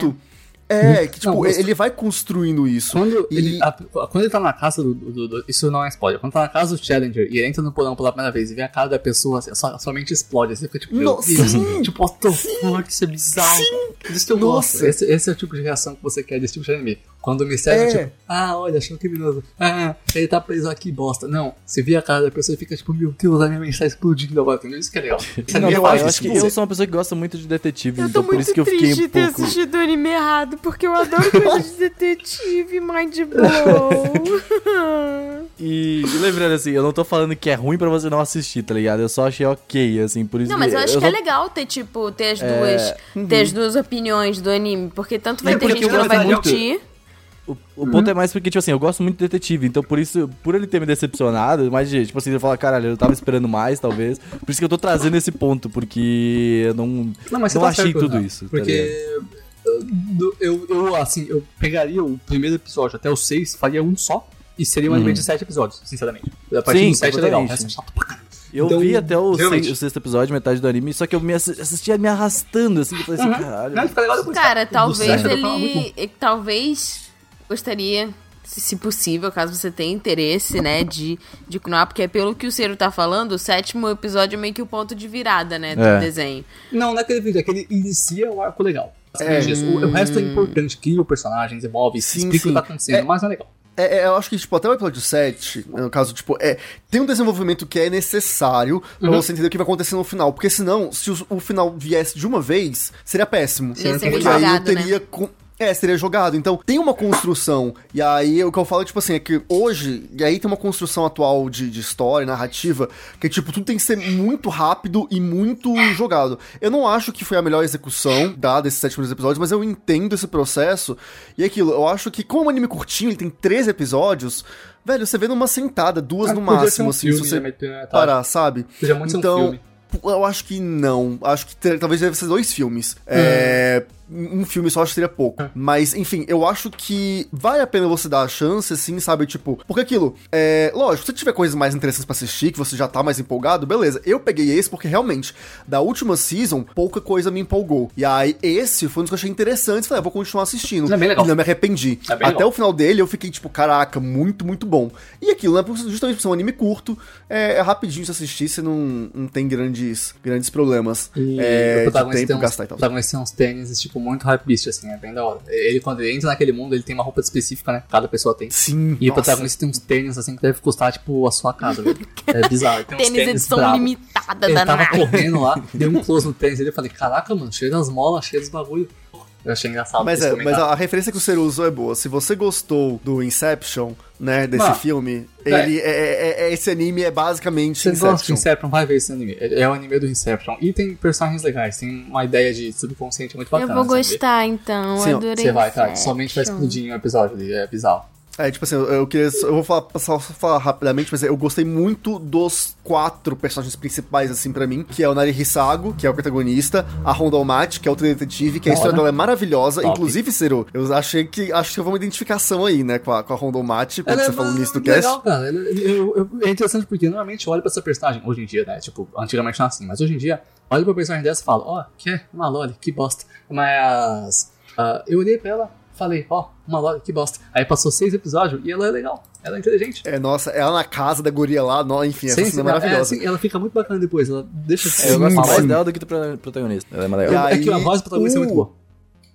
Speaker 2: É, que tipo,
Speaker 4: Não,
Speaker 2: ele vai construindo isso.
Speaker 4: Quando,
Speaker 2: E-
Speaker 4: ele, a- quando ele tá na casa do, do- do- Isso não é spoiler. Quando tá na casa do Challenger e ele entra no porão pela primeira vez e vê a cara da pessoa, assim, sua, sua mente explode. Você fica tipo,
Speaker 2: Nossa, sim.
Speaker 4: tipo, what the fuck, isso é bizarro. Isso que eu
Speaker 2: Nossa.
Speaker 4: gosto. Esse, esse é o tipo de reação que você quer desse tipo de anime. Quando o mistério é,
Speaker 2: É.
Speaker 4: tipo, ah, olha, achou um criminoso. Ah, ele tá preso aqui, bosta. Não, você vê a cara da pessoa e fica tipo, meu Deus, a minha mente tá explodindo agora. Entendeu? Isso que é legal. Esse
Speaker 1: Não, eu, acho
Speaker 4: isso
Speaker 1: que eu sou uma pessoa que gosta muito de detetive,
Speaker 3: Eu
Speaker 1: então
Speaker 3: tô
Speaker 1: por
Speaker 3: muito
Speaker 1: isso que eu fiquei
Speaker 3: triste
Speaker 1: um
Speaker 3: de ter
Speaker 1: pouco.
Speaker 3: assistido o anime errado, porque eu adoro coisas de detetive, mind blow.
Speaker 1: E, e lembrando assim, eu não tô falando que é ruim pra você não assistir, tá ligado? Eu só achei ok, assim, por isso
Speaker 3: Não, mas eu acho que
Speaker 1: só-
Speaker 3: é legal ter, tipo, ter as duas, ter as duas opiniões do anime, porque tanto vai
Speaker 1: É
Speaker 3: ter gente que
Speaker 1: eu
Speaker 3: não vai
Speaker 1: muito.
Speaker 3: curtir.
Speaker 1: O, o ponto é mais porque, tipo assim, eu gosto muito de detetive, então por isso, por ele ter me decepcionado, mais de, tipo assim, ele fala, caralho, eu tava esperando mais, talvez. Por isso que eu tô trazendo esse ponto, porque eu não,
Speaker 4: Não, mas você
Speaker 1: não
Speaker 4: tá
Speaker 1: achei
Speaker 4: certo,
Speaker 1: tudo
Speaker 4: né?
Speaker 1: isso. tá
Speaker 4: Porque
Speaker 1: ligado?
Speaker 4: eu, eu, eu, assim, eu pegaria o primeiro episódio até o 6, faria um só, e seria um anime de 7 episódios, sinceramente. A partir
Speaker 1: Uhum. Sim,
Speaker 4: do 7 é legal, é chato pra caralho.
Speaker 1: Eu
Speaker 4: Então,
Speaker 1: vi até o, o sexto episódio, metade do anime, só que eu me assi- assistia me arrastando, assim, eu falei assim, caralho.
Speaker 4: Não, legal depois.
Speaker 3: Cara, talvez
Speaker 4: eu
Speaker 3: ele. Talvez gostaria, se possível, caso você tenha interesse, né, de, de continuar, porque pelo que o Ciro tá falando, o sétimo episódio é meio que o ponto de virada, né, do
Speaker 1: É.
Speaker 3: desenho.
Speaker 4: Não, não é aquele vídeo, é que ele inicia o arco legal. Isso. O, o resto é importante, cria o personagem, desenvolve,
Speaker 2: Sim,
Speaker 4: explica o
Speaker 2: sim.
Speaker 4: que tá acontecendo,
Speaker 2: É-
Speaker 4: mas não é legal.
Speaker 2: É, é, eu acho que, tipo, até o episódio 7, no caso, tipo, é, tem um desenvolvimento que é necessário pra
Speaker 4: Uhum.
Speaker 2: você entender o que vai acontecer no final. Porque senão, se o, o final viesse de uma vez, seria péssimo.
Speaker 3: Ia ser
Speaker 2: porque aí eu
Speaker 3: jogado, né?
Speaker 2: teria. com- É, seria jogado. Então, tem uma construção. E aí, o que eu falo, tipo assim, é que hoje, e aí tem uma construção atual de, de história, narrativa, que, tipo, tudo tem que ser muito rápido e muito jogado. Eu não acho que foi a melhor execução, dada esses sete primeiros episódios, mas eu entendo esse processo. E é aquilo, eu acho que, como é um anime curtinho, ele tem 13 episódios, velho, você vê numa sentada, duas
Speaker 4: Ah,
Speaker 2: no máximo,
Speaker 4: um
Speaker 2: assim,
Speaker 4: filme,
Speaker 2: se você
Speaker 4: né, metade.
Speaker 2: parar, sabe?
Speaker 4: Podia muito ser um
Speaker 2: então,
Speaker 4: filme.
Speaker 2: eu acho que não. Acho que talvez deve ser dois filmes. É, um filme só acho que seria pouco. Mas, enfim, eu acho que vale a pena você dar a chance, assim, sabe? Tipo, porque aquilo, é. Lógico, se tiver coisas mais interessantes pra assistir, que você já tá mais empolgado, beleza. Eu peguei esse porque realmente, da última season, pouca coisa me empolgou. E aí, esse foi um dos que eu achei interessantes. Falei, ah, vou continuar assistindo.
Speaker 4: É bem legal.
Speaker 2: E não me arrependi.
Speaker 4: É
Speaker 2: Até
Speaker 4: legal.
Speaker 2: o final dele, eu fiquei tipo, caraca, muito, muito bom. E aquilo, né? Justamente por ser um anime curto, é, é rapidinho de assistir, você não, não tem grandes, grandes problemas
Speaker 4: E
Speaker 2: é,
Speaker 4: o
Speaker 2: de
Speaker 4: protagonista
Speaker 2: tempo
Speaker 4: tem uns,
Speaker 2: gastar e
Speaker 4: o
Speaker 2: tal.
Speaker 4: protagonista tem uns tênis, tipo, muito hype beast, assim, é bem da hora. Ele, quando ele entra naquele mundo, ele tem uma roupa específica, né? Cada pessoa tem.
Speaker 2: Sim,
Speaker 4: E o
Speaker 2: nossa.
Speaker 4: protagonista tem uns tênis, assim, que deve custar, tipo, a sua casa, velho. É bizarro. Tem uns
Speaker 3: Tênis edição
Speaker 4: brabo.
Speaker 3: limitada
Speaker 4: Ele
Speaker 3: da
Speaker 4: tava
Speaker 3: Nike.
Speaker 4: correndo lá, deu um close no tênis dele, eu falei, caraca, mano, cheio das molas, cheio dos bagulho. Eu achei engraçado
Speaker 2: Mas, é, mas a referência que o Ciro usou é boa. Se você gostou do Inception, né, desse
Speaker 4: Mano,
Speaker 2: filme,
Speaker 4: é.
Speaker 2: ele é, é- é- esse anime é basicamente
Speaker 4: Você gosta de
Speaker 2: Inception.
Speaker 4: Inception, vai ver esse anime. É é o anime do Inception. E tem personagens legais, tem uma ideia de subconsciente muito
Speaker 3: Eu
Speaker 4: bacana.
Speaker 3: vou
Speaker 4: sabe?
Speaker 3: gostar, então.
Speaker 2: Sim,
Speaker 3: adorei.
Speaker 4: Você vai, cara.
Speaker 3: Inception.
Speaker 4: Somente vai explodir em um episódio ali. É bizarro.
Speaker 2: É, tipo assim, eu, eu queria. Eu vou falar, só falar rapidamente, mas eu gostei muito dos quatro personagens principais, assim, pra mim, que é o Nari Hisago, que é o protagonista, a Honda Omati, que é outra detetive, que a história dela é maravilhosa.
Speaker 4: Top.
Speaker 2: Inclusive, Ciro, eu achei que acho que houve uma identificação aí, né, com a, com a Honda Omati, quando você falou no início do cast.
Speaker 4: legal, cara. Eu- eu- é interessante porque normalmente eu olho pra essa personagem, hoje em dia, né? Tipo, antigamente não é assim, mas hoje em dia, olho pra personagem dessa e falo, ó, que é uma loli, que bosta. Mas ah, eu olhei pra ela, falei, ó, uma loli, que bosta. Aí passou seis episódios e ela é legal, ela é inteligente.
Speaker 2: É, nossa, ela na casa da guria lá, no, enfim, essa
Speaker 4: Sim,
Speaker 2: cena é
Speaker 4: sim, é,
Speaker 2: maravilhosa.
Speaker 4: sim, ela fica muito bacana depois, ela deixa
Speaker 1: É, eu gosto
Speaker 2: Sim,
Speaker 1: mais
Speaker 2: sim.
Speaker 1: dela do que do pro- protagonista. Ela é mais
Speaker 2: E aí,
Speaker 4: É que a voz do protagonista é muito boa.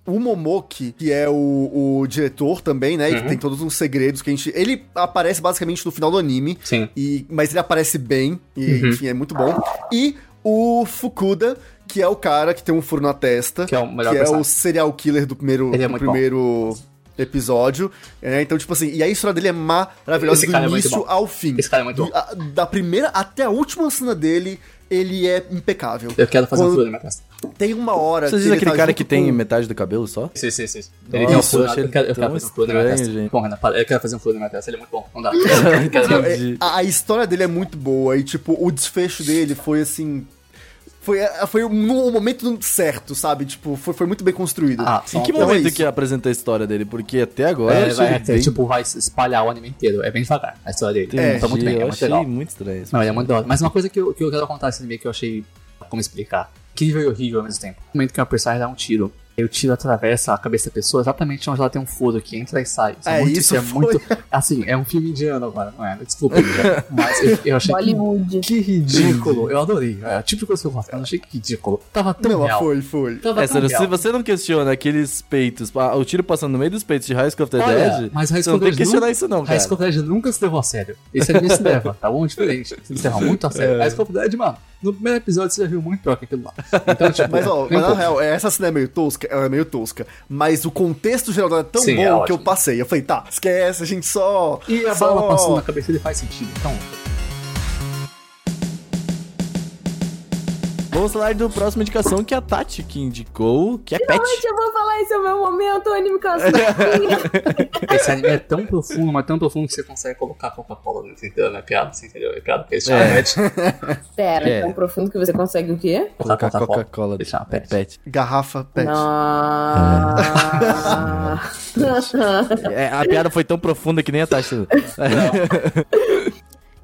Speaker 2: O Momoki, que é o, o diretor também, né? E que
Speaker 4: Uhum.
Speaker 2: tem todos uns segredos que a gente. Ele aparece basicamente no final do anime.
Speaker 4: Sim.
Speaker 2: E, mas ele aparece bem, e
Speaker 4: Uhum.
Speaker 2: enfim, é muito bom. E o Fukuda, que é o cara que tem um furo na testa,
Speaker 4: Que é o melhor
Speaker 2: que é o serial killer do primeiro,
Speaker 4: é
Speaker 2: do
Speaker 4: bom.
Speaker 2: primeiro episódio. É, então, tipo assim, e a história dele é maravilhosa
Speaker 4: Esse
Speaker 2: do
Speaker 4: é
Speaker 2: início
Speaker 4: bom.
Speaker 2: ao fim.
Speaker 4: Esse cara é muito
Speaker 2: Do- a- da primeira até a última cena dele, ele é impecável.
Speaker 4: Eu quero fazer um
Speaker 2: Quando-
Speaker 4: furo na minha testa.
Speaker 2: Tem uma hora.
Speaker 1: Vocês dizem
Speaker 2: ele
Speaker 1: aquele
Speaker 2: tá
Speaker 1: cara que tem
Speaker 2: com-
Speaker 1: metade do cabelo só?
Speaker 4: Sim, sim, sim.
Speaker 1: Nossa,
Speaker 4: Ele tem um furo
Speaker 1: eu
Speaker 4: eu quero, eu quero fazer um furo na minha testa.
Speaker 1: gente.
Speaker 4: Bom, Renan, eu quero fazer um furo na minha testa, ele é muito bom. Não dá.
Speaker 2: É- a história dele é muito boa e, tipo, o desfecho dele foi assim. Foi, foi no momento certo, sabe? Tipo, foi, foi muito bem construído.
Speaker 4: Ah,
Speaker 1: Em que
Speaker 2: Então é
Speaker 1: momento
Speaker 2: isso.
Speaker 1: que apresenta a história dele? Porque até agora
Speaker 4: É, vai,
Speaker 1: bem...
Speaker 4: tipo, vai espalhar o anime inteiro. É bem devagar a história dele.
Speaker 2: É,
Speaker 4: tá muito bem,
Speaker 1: eu
Speaker 4: é muito
Speaker 1: achei
Speaker 4: legal.
Speaker 1: muito estranho.
Speaker 4: Não, ele é muito. Mas uma coisa que eu, que eu quero contar desse anime que eu achei. Como explicar? Incrível e horrível ao mesmo tempo. No momento que uma personagem dá um tiro. O tiro atravessa a cabeça da pessoa exatamente onde ela tem um furo que entra e sai. Isso é,
Speaker 2: É,
Speaker 4: muito,
Speaker 2: isso
Speaker 4: é
Speaker 2: foi.
Speaker 4: muito. Assim, é um filme indiano agora, não é? Desculpa. Mas eu, eu achei que,
Speaker 3: Bollywood.
Speaker 4: que ridículo. Eu adorei. É o tipo de coisa que eu gosto. Eu achei que ridículo. Tava tão
Speaker 2: Não,
Speaker 4: real.
Speaker 2: foi, foi.
Speaker 4: Tava
Speaker 1: É,
Speaker 4: tão
Speaker 1: sério,
Speaker 4: real.
Speaker 1: se você não questiona aqueles peitos, o tiro passando no meio dos peitos de High School of the
Speaker 4: Olha,
Speaker 1: Dead,
Speaker 4: mas High
Speaker 1: você
Speaker 4: School
Speaker 1: não tem que questionar
Speaker 4: nu-
Speaker 1: isso não,
Speaker 4: High
Speaker 1: cara.
Speaker 4: School of the Dead nunca se levou a sério. Esse anime se leva, tá bom? Diferente. Se leva muito a sério. High School of the Dead, mano, no primeiro episódio você já viu muito pior que aquilo lá. Então, tipo,
Speaker 2: Mas, ó, mas na real, essa cena é meio tosca, ela é meio tosca. Mas o contexto geral dela é tão
Speaker 4: Sim, é
Speaker 2: bom que
Speaker 4: ótimo.
Speaker 2: eu passei. Eu falei, tá, esquece, a gente só.
Speaker 4: E a
Speaker 2: só...
Speaker 4: bala passando na cabeça dele faz sentido. Então,
Speaker 1: Vamos falar do próximo indicação que é a Tati que indicou, que é Pet.
Speaker 3: Finalmente eu vou falar, esse é o meu momento, o anime cansa.
Speaker 4: esse anime é tão profundo, mas tão profundo que você consegue colocar Coca-Cola dentro, entendeu? Não é piada, você entendeu? É piada porque chama
Speaker 1: É.
Speaker 4: pet.
Speaker 3: Pera,
Speaker 1: É.
Speaker 3: tão profundo que você consegue o quê?
Speaker 1: Colocar
Speaker 4: Coca-Cola. Ele chama pet.
Speaker 1: Pet.
Speaker 2: Garrafa pet.
Speaker 3: Não.
Speaker 1: É, a piada foi tão profunda que nem a Tati.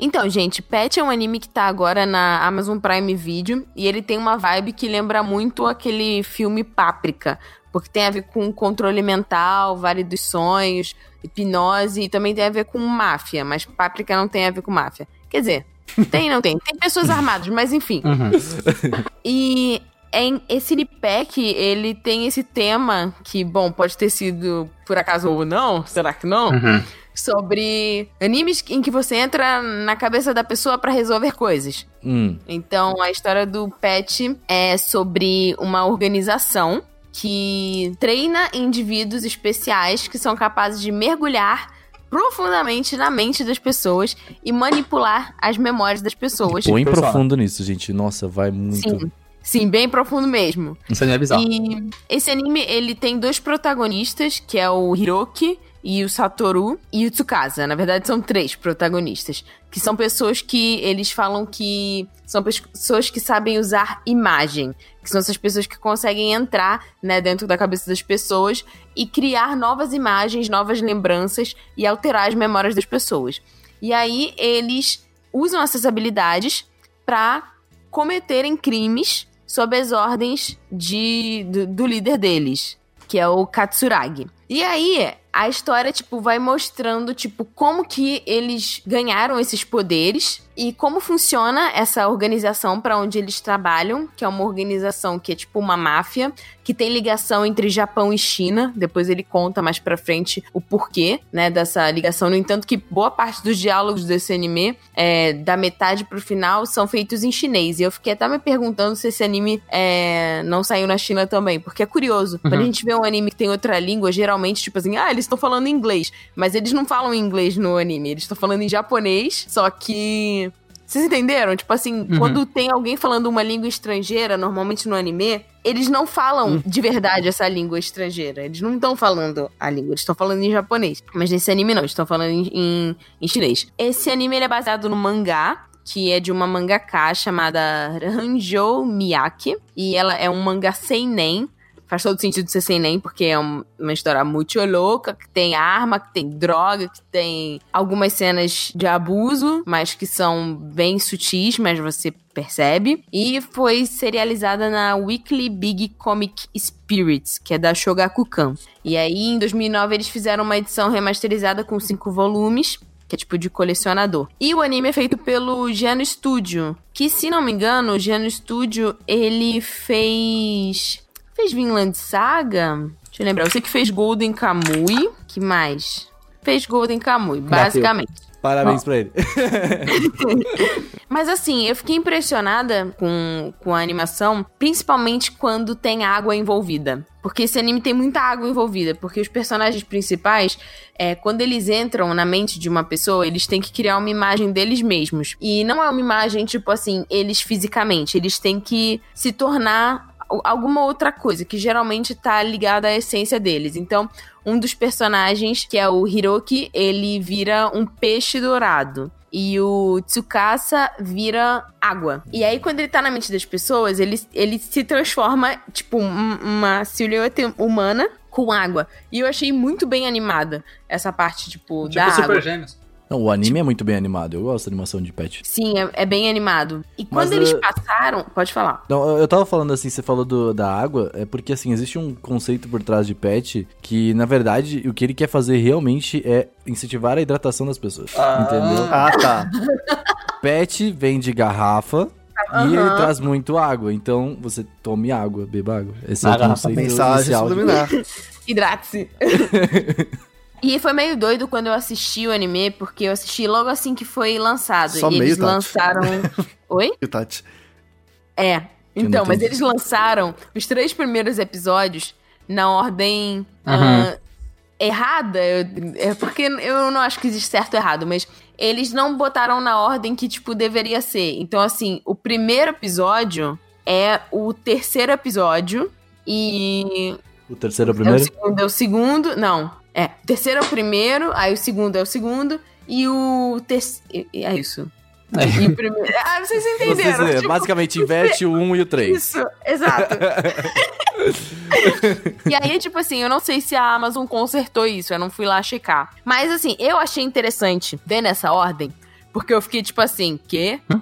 Speaker 3: Então, gente, Pet é um anime que tá agora na Amazon Prime Video e ele tem uma vibe que lembra muito aquele filme Páprica. porque tem a ver com controle mental, Vale dos Sonhos, hipnose, e também tem a ver com máfia, mas Páprica não tem a ver com máfia. Quer dizer, tem não tem. Tem pessoas armadas, mas enfim.
Speaker 4: Uhum.
Speaker 3: E em esse Lipec, ele tem esse tema que, bom, pode ter sido por acaso ou não, será que não?
Speaker 4: Uhum.
Speaker 3: Sobre animes em que você entra na cabeça da pessoa pra resolver coisas.
Speaker 1: Hum.
Speaker 3: Então, a história do Pet é sobre uma organização que treina indivíduos especiais que são capazes de mergulhar profundamente na mente das pessoas e manipular as memórias das pessoas.
Speaker 1: Põe profundo nisso, gente. Nossa, vai muito.
Speaker 3: Sim. Sim, bem profundo mesmo.
Speaker 4: Isso aí é bizarro.
Speaker 3: E esse anime, ele tem dois protagonistas, que é o Hiroki e o Satoru e o Tsukasa. Na verdade, são três protagonistas. Que são pessoas que eles falam que são pessoas que sabem usar imagem. Que são essas pessoas que conseguem entrar né, dentro da cabeça das pessoas e criar novas imagens, novas lembranças e alterar as memórias das pessoas. E aí eles usam essas habilidades para cometerem crimes sob as ordens de, do, do líder deles, que é o Katsuragi. E aí, a história, tipo, vai mostrando, tipo, como que eles ganharam esses poderes e como funciona essa organização para onde eles trabalham, que é uma organização que é tipo uma máfia, que tem ligação entre Japão e China. Depois ele conta mais pra frente o porquê, né, dessa ligação. No entanto, que boa parte dos diálogos desse anime, é, da metade pro final, são feitos em chinês. E eu fiquei até me perguntando se esse anime é, não saiu na China também, porque é curioso. Quando a gente vê um anime que tem outra língua, geralmente, tipo assim, ah, eles estão falando inglês. Mas eles não falam inglês no anime, eles estão falando em japonês, só que. Vocês entenderam? Tipo assim, quando tem alguém falando uma língua estrangeira, normalmente no anime, eles não falam de verdade essa língua estrangeira. Eles não estão falando a língua, eles estão falando em japonês. Mas nesse anime não, eles estão falando em, em, em chinês. Esse anime ele é baseado no mangá, que é de uma mangaka chamada Ranjou Miyake. E ela é um mangá seinen. Faz todo sentido ser seinen, porque é um- uma história muito louca, que tem arma, que tem droga, que tem algumas cenas de abuso, mas que são bem sutis, mas você percebe. E foi serializada na Weekly Big Comic Spirits, que é da Shogakukan. E aí, em 2009, eles fizeram uma edição remasterizada com cinco volumes, que é tipo de colecionador. E o anime é feito pelo Geno Studio, que se não me engano, o Geno Studio, ele fez... Fez Vinland Saga? Deixa eu lembrar, eu sei que fez Golden Kamui, que mais? Fez Golden Kamui, basicamente.
Speaker 1: Parabéns pra ele.
Speaker 3: Mas assim, eu fiquei impressionada com, com a animação, principalmente quando tem água envolvida. Porque esse anime tem muita água envolvida. Porque os personagens principais, é, quando eles entram na mente de uma pessoa, eles têm que criar uma imagem deles mesmos. E não é uma imagem, tipo assim, eles fisicamente. Eles têm que se tornar alguma outra coisa, que geralmente tá ligada à essência deles. Então, um dos personagens, que é o Hiroki, ele vira um peixe dourado. E o Tsukasa vira água. E aí, quando ele tá na mente das pessoas, ele, ele se transforma, tipo, um- uma silhueta humana com água. E eu achei muito bem animada essa parte, tipo, da
Speaker 4: Tipo
Speaker 3: água.
Speaker 4: Super Gêmeos.
Speaker 1: Não, o anime é muito bem animado. Eu gosto da animação de pet.
Speaker 3: Sim, é, é bem animado. E quando
Speaker 1: Mas,
Speaker 3: eles
Speaker 1: eh,
Speaker 3: passaram. Pode falar.
Speaker 1: Não, eu- tava falando assim, você falou do- da água, é porque assim, existe um conceito por trás de pet que, na verdade, o que ele quer fazer realmente é incentivar a hidratação das pessoas.
Speaker 4: Ah.
Speaker 1: Entendeu?
Speaker 2: Ah, tá.
Speaker 1: Pet vem de garrafa e ele traz muito água. Então, você tome água, beba água. Esse é o conceito
Speaker 2: Mensagem
Speaker 1: inicial.
Speaker 3: Hidrate-se. e foi meio doido quando eu assisti o anime, porque eu assisti logo assim que foi lançado.
Speaker 2: Só
Speaker 3: e
Speaker 2: meio,
Speaker 3: eles
Speaker 2: Tati.
Speaker 3: lançaram. Oi?
Speaker 2: E Tati.
Speaker 3: É. Então, mas eles lançaram os três primeiros episódios na ordem ah, errada. eu- é porque eu não acho que existe certo ou errado, mas eles não botaram na ordem que, tipo, deveria ser. Então, assim, o primeiro episódio é o terceiro episódio e
Speaker 1: O terceiro é o
Speaker 3: é o
Speaker 1: primeiro?
Speaker 3: segundo é o segundo. Não. É. O terceiro é o primeiro, aí o segundo é o segundo. E o terceiro. É isso. E o primeiro. Ah, vocês
Speaker 1: Você,
Speaker 3: entenderam.
Speaker 1: é,
Speaker 3: tipo,
Speaker 1: basicamente, inverte o 1 e o 3.
Speaker 3: Isso, exato. e aí, tipo assim, eu não sei se a Amazon consertou isso, eu não fui lá checar. Mas assim, eu achei interessante ver nessa ordem, porque eu fiquei tipo assim, quê? que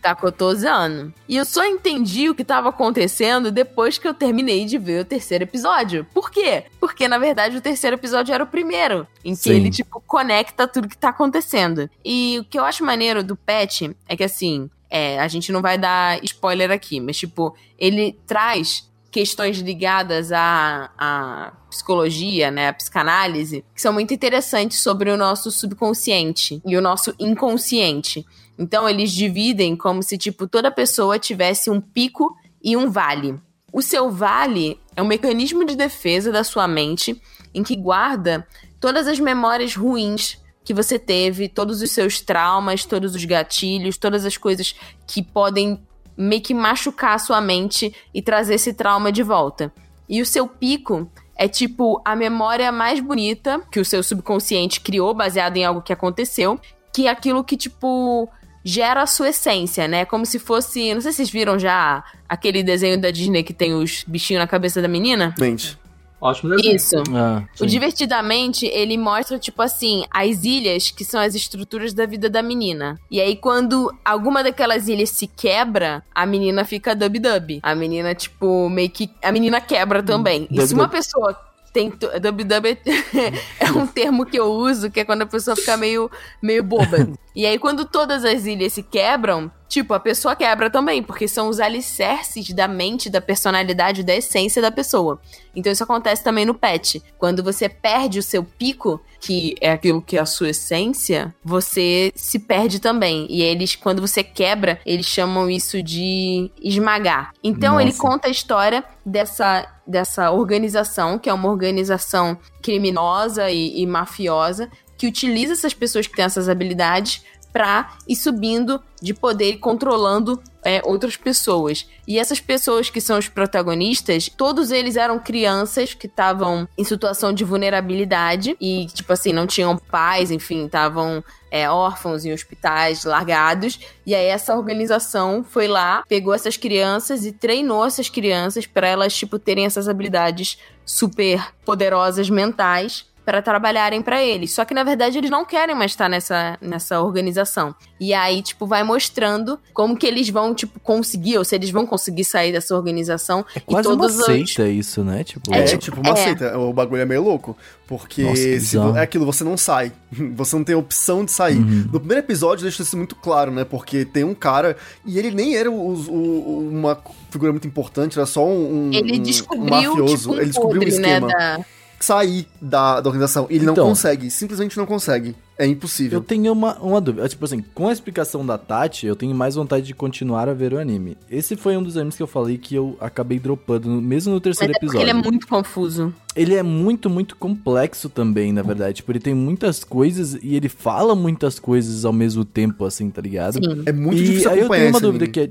Speaker 3: tá cotosando. E eu só entendi o que tava acontecendo depois que eu terminei de ver o terceiro episódio. Por quê? Porque, na verdade, o terceiro episódio era o primeiro, em que
Speaker 1: Sim.
Speaker 3: ele, tipo, conecta tudo que tá acontecendo. E o que eu acho maneiro do Pet é que, assim, é, a gente não vai dar spoiler aqui, mas, tipo, ele traz questões ligadas à, à psicologia, né, à psicanálise, que são muito interessantes sobre o nosso subconsciente e o nosso inconsciente. Então eles dividem como se tipo toda pessoa tivesse um pico e um vale. O seu vale é um mecanismo de defesa da sua mente em que guarda todas as memórias ruins que você teve, todos os seus traumas, todos os gatilhos, todas as coisas que podem meio que machucar a sua mente e trazer esse trauma de volta. E o seu pico é tipo a memória mais bonita que o seu subconsciente criou baseado em algo que aconteceu, que é aquilo que tipo gera a sua essência, né? Como se fosse, não sei se vocês viram já aquele desenho da Disney que tem os bichinhos na cabeça da menina.
Speaker 2: Mente.
Speaker 4: Ótimo desenho.
Speaker 3: Isso.
Speaker 1: Ah,
Speaker 3: O. Divertidamente, ele mostra, tipo assim, as ilhas que são as estruturas da vida da menina. E aí, quando alguma daquelas ilhas se quebra, a menina fica dub-dub. A menina, tipo, meio que. A menina quebra também. E se uma pessoa tem. Dub-dub é, um termo que eu uso, que é quando a pessoa fica meio, meio boba. E aí, quando todas as ilhas se quebram, tipo, a pessoa quebra também, porque são os alicerces da mente, da personalidade, da essência da pessoa. Então isso acontece também no pet. Quando você perde o seu pico, que é aquilo que é a sua essência, você se perde também. E eles, quando você quebra, eles chamam isso de esmagar. Então ele
Speaker 1: Nossa.
Speaker 3: conta a história dessa, dessa organização, que é uma organização criminosa e, e mafiosa, que utiliza essas pessoas que têm essas habilidades pra ir subindo de poder e controlando é, outras pessoas. E essas pessoas que são os protagonistas, todos eles eram crianças que estavam em situação de vulnerabilidade e, tipo assim, não tinham pais, enfim, estavam é, órfãos em hospitais, largados. E aí essa organização foi lá, pegou essas crianças e treinou essas crianças para elas, tipo, terem essas habilidades super poderosas mentais para trabalharem para eles. Só que na verdade eles não querem mais estar nessa, nessa organização. E aí, tipo, vai mostrando como que eles vão, tipo, conseguir, ou se eles vão conseguir sair dessa organização.
Speaker 1: É quase
Speaker 3: e
Speaker 1: uma
Speaker 3: todos os-
Speaker 1: seita isso, né? Tipo,
Speaker 3: É,
Speaker 2: É,
Speaker 3: tipo,
Speaker 2: tipo, uma
Speaker 3: é.
Speaker 2: seita. O bagulho é meio louco. Porque
Speaker 1: Nossa,
Speaker 2: é aquilo, você não sai. Você não tem opção de sair.
Speaker 1: Uhum.
Speaker 2: No primeiro episódio deixa isso muito claro, né? Porque tem um cara. E ele nem era o- o- uma figura muito importante, era só um, um,
Speaker 3: Ele
Speaker 2: um
Speaker 3: descobriu,
Speaker 2: mafioso.
Speaker 3: tipo, um
Speaker 2: ele descobriu
Speaker 3: podre,
Speaker 2: um esquema.
Speaker 3: né, da...
Speaker 2: Sair da, da organização. E ele não
Speaker 1: Então.
Speaker 2: consegue. Simplesmente não consegue. É
Speaker 1: Eu
Speaker 2: impossível.
Speaker 1: tenho uma, uma dúvida. Tipo assim, com a explicação da Tati, eu tenho mais vontade de continuar a ver o anime. Esse foi um dos animes que eu falei que eu acabei dropando, no- mesmo no
Speaker 3: Mas
Speaker 1: terceiro
Speaker 3: é porque
Speaker 1: episódio.
Speaker 3: ele é muito confuso.
Speaker 1: Ele é muito, muito complexo também, na verdade. Tipo, ele tem muitas coisas e ele fala muitas coisas ao mesmo tempo, assim, tá ligado?
Speaker 3: Sim.
Speaker 2: É muito
Speaker 1: e
Speaker 2: difícil
Speaker 1: aí eu tenho uma dúvida
Speaker 2: anime.
Speaker 1: que é,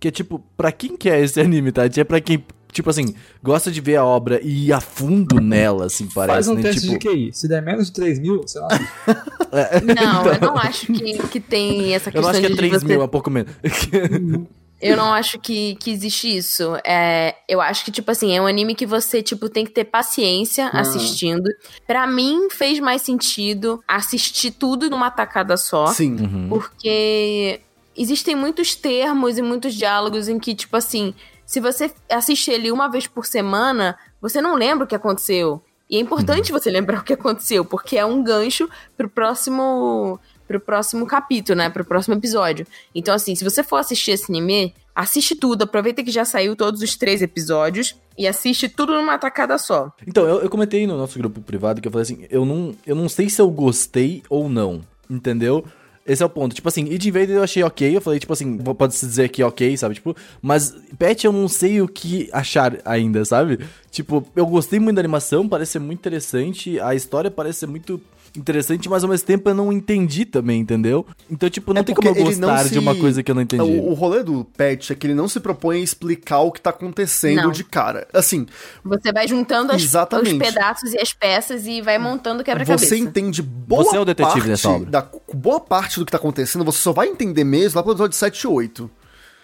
Speaker 1: que é, tipo, pra quem que é esse anime, Tati? É pra quem, tipo assim, gosta de ver a obra e ir a fundo nela, assim, parece,
Speaker 4: Faz um
Speaker 1: né?
Speaker 4: teste
Speaker 1: tipo,
Speaker 4: de QI. Se der menos de 3 mil, sei lá.
Speaker 3: Não, eu não acho que, que tem essa
Speaker 1: Então. eu
Speaker 3: questão
Speaker 1: não acho que é
Speaker 3: de
Speaker 1: 3
Speaker 3: você...
Speaker 1: mil, é pouco menos.
Speaker 3: Eu não acho que, que existe isso. É, eu acho que, tipo assim, é um anime que você, tipo, tem que ter paciência assistindo. Pra mim, fez mais sentido assistir tudo numa tacada só.
Speaker 2: Sim.
Speaker 1: Uhum.
Speaker 3: Porque existem muitos termos e muitos diálogos em que, tipo assim, se você assiste ele uma vez por semana, você não lembra o que aconteceu. E é importante você lembrar o que aconteceu, porque é um gancho pro próximo pro próximo capítulo, né, pro próximo episódio. Então assim, se você for assistir esse anime, assiste tudo, aproveita que já saiu todos os três episódios e assiste tudo numa tacada só.
Speaker 1: Então, eu, eu comentei no nosso grupo privado que eu falei assim, eu não, eu não sei se eu gostei ou não, entendeu? Esse é o ponto. Tipo assim, Id Invader eu achei ok, eu falei, tipo assim, pode-se dizer que ok, sabe? Tipo, mas Pet eu não sei o que achar ainda, sabe? Tipo, eu gostei muito da animação, parece ser muito interessante, a história parece ser muito interessante, mas ao mesmo tempo eu não entendi também, entendeu? Então, tipo, não
Speaker 2: É
Speaker 1: tem como eu gostar de uma
Speaker 2: se-
Speaker 1: coisa que eu não entendi.
Speaker 2: O, o rolê do Pet é que ele não se propõe a explicar o que tá acontecendo
Speaker 3: Não.
Speaker 2: de cara. Assim,
Speaker 3: Você vai juntando as- os pedaços e as peças e vai montando o quebra-cabeça.
Speaker 2: você entende boa
Speaker 1: Você é o detetive
Speaker 2: parte
Speaker 1: dessa obra.
Speaker 2: Da, boa parte do que tá acontecendo, você só vai entender mesmo lá pelo episódio 7 e 8.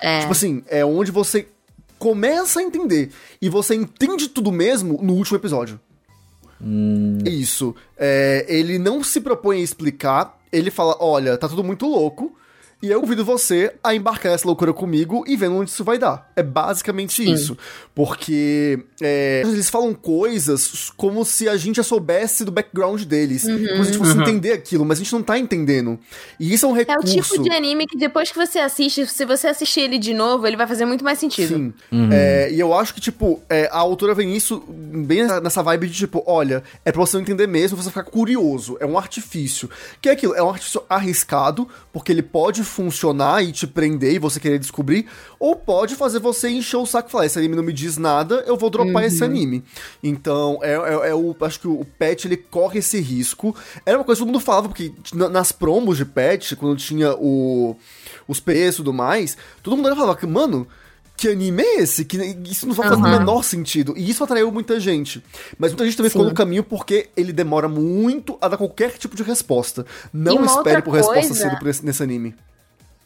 Speaker 3: É.
Speaker 2: Tipo assim, é onde você começa a entender. E você entende tudo mesmo no último episódio. Isso. É, ele não se propõe a explicar, ele fala: olha, tá tudo muito louco. E eu convido você a embarcar nessa loucura comigo e vendo onde isso vai dar. É basicamente isso. Porque é, eles falam coisas como se a gente já soubesse do background deles. Como se a gente fosse entender aquilo, mas a gente não tá entendendo. E isso é um
Speaker 3: É
Speaker 2: recurso.
Speaker 3: o tipo de anime que depois que você assiste, se você assistir ele de novo, ele vai fazer muito mais sentido.
Speaker 2: Sim. É, e eu acho que, tipo, é, a autora vem isso bem nessa- nessa vibe de, tipo, olha, é pra você não entender mesmo, você ficar curioso. É um artifício. Que é aquilo, é um artifício arriscado, porque ele pode funcionar e te prender e você querer descobrir, ou pode fazer você encher o saco e falar, esse anime não me diz nada, eu vou dropar esse anime. Então, é, é, é o, acho que o Pet, ele corre esse risco. Era uma coisa que todo mundo falava, porque na- nas promos de Pet, quando tinha o, os preços e tudo mais, todo mundo falava que, mano, que anime é esse? Que isso não vai fazer o menor sentido. E isso atraiu muita gente. Mas muita gente também ficou
Speaker 3: Sim.
Speaker 2: no caminho porque ele demora muito a dar qualquer tipo de resposta. Não espere por resposta
Speaker 3: coisa-
Speaker 2: cedo por esse- nesse anime.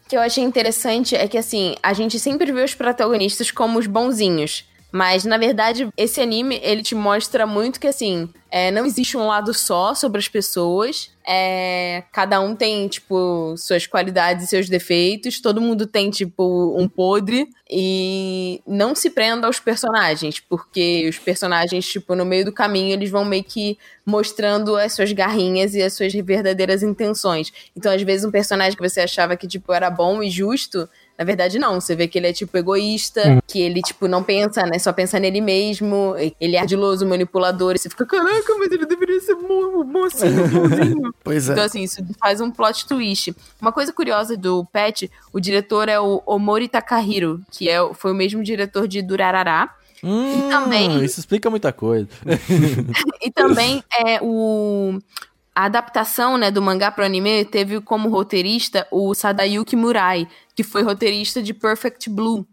Speaker 3: Que eu achei interessante é que, assim, a gente sempre vê os protagonistas como os bonzinhos. Mas, na verdade, esse anime, ele te mostra muito que, assim, é, não existe um lado só sobre as pessoas. É, cada um tem, tipo, suas qualidades e seus defeitos. Todo mundo tem, tipo, um podre. E não se prenda aos personagens, porque os personagens, tipo, no meio do caminho, eles vão meio que mostrando as suas garrinhas e as suas verdadeiras intenções. Então, às vezes, um personagem que você achava que, tipo, era bom e justo, na verdade, não. Você vê que ele é, tipo, egoísta, que ele, tipo, não pensa, né? Só pensa nele mesmo. Ele é ardiloso, manipulador. E você fica, caraca, mas ele deveria ser mo- mocinho, bonzinho.
Speaker 2: Pois é.
Speaker 3: Então, assim, isso faz um plot twist. Uma coisa curiosa do Pet, o diretor é o Omori Takahiro, que é, foi o mesmo diretor de Durarará.
Speaker 1: Hum,
Speaker 3: também-
Speaker 1: Isso explica muita coisa.
Speaker 3: E também é o a adaptação, né, do mangá pro anime teve como roteirista o Sadayuki Murai, que foi roteirista de Perfect Blue.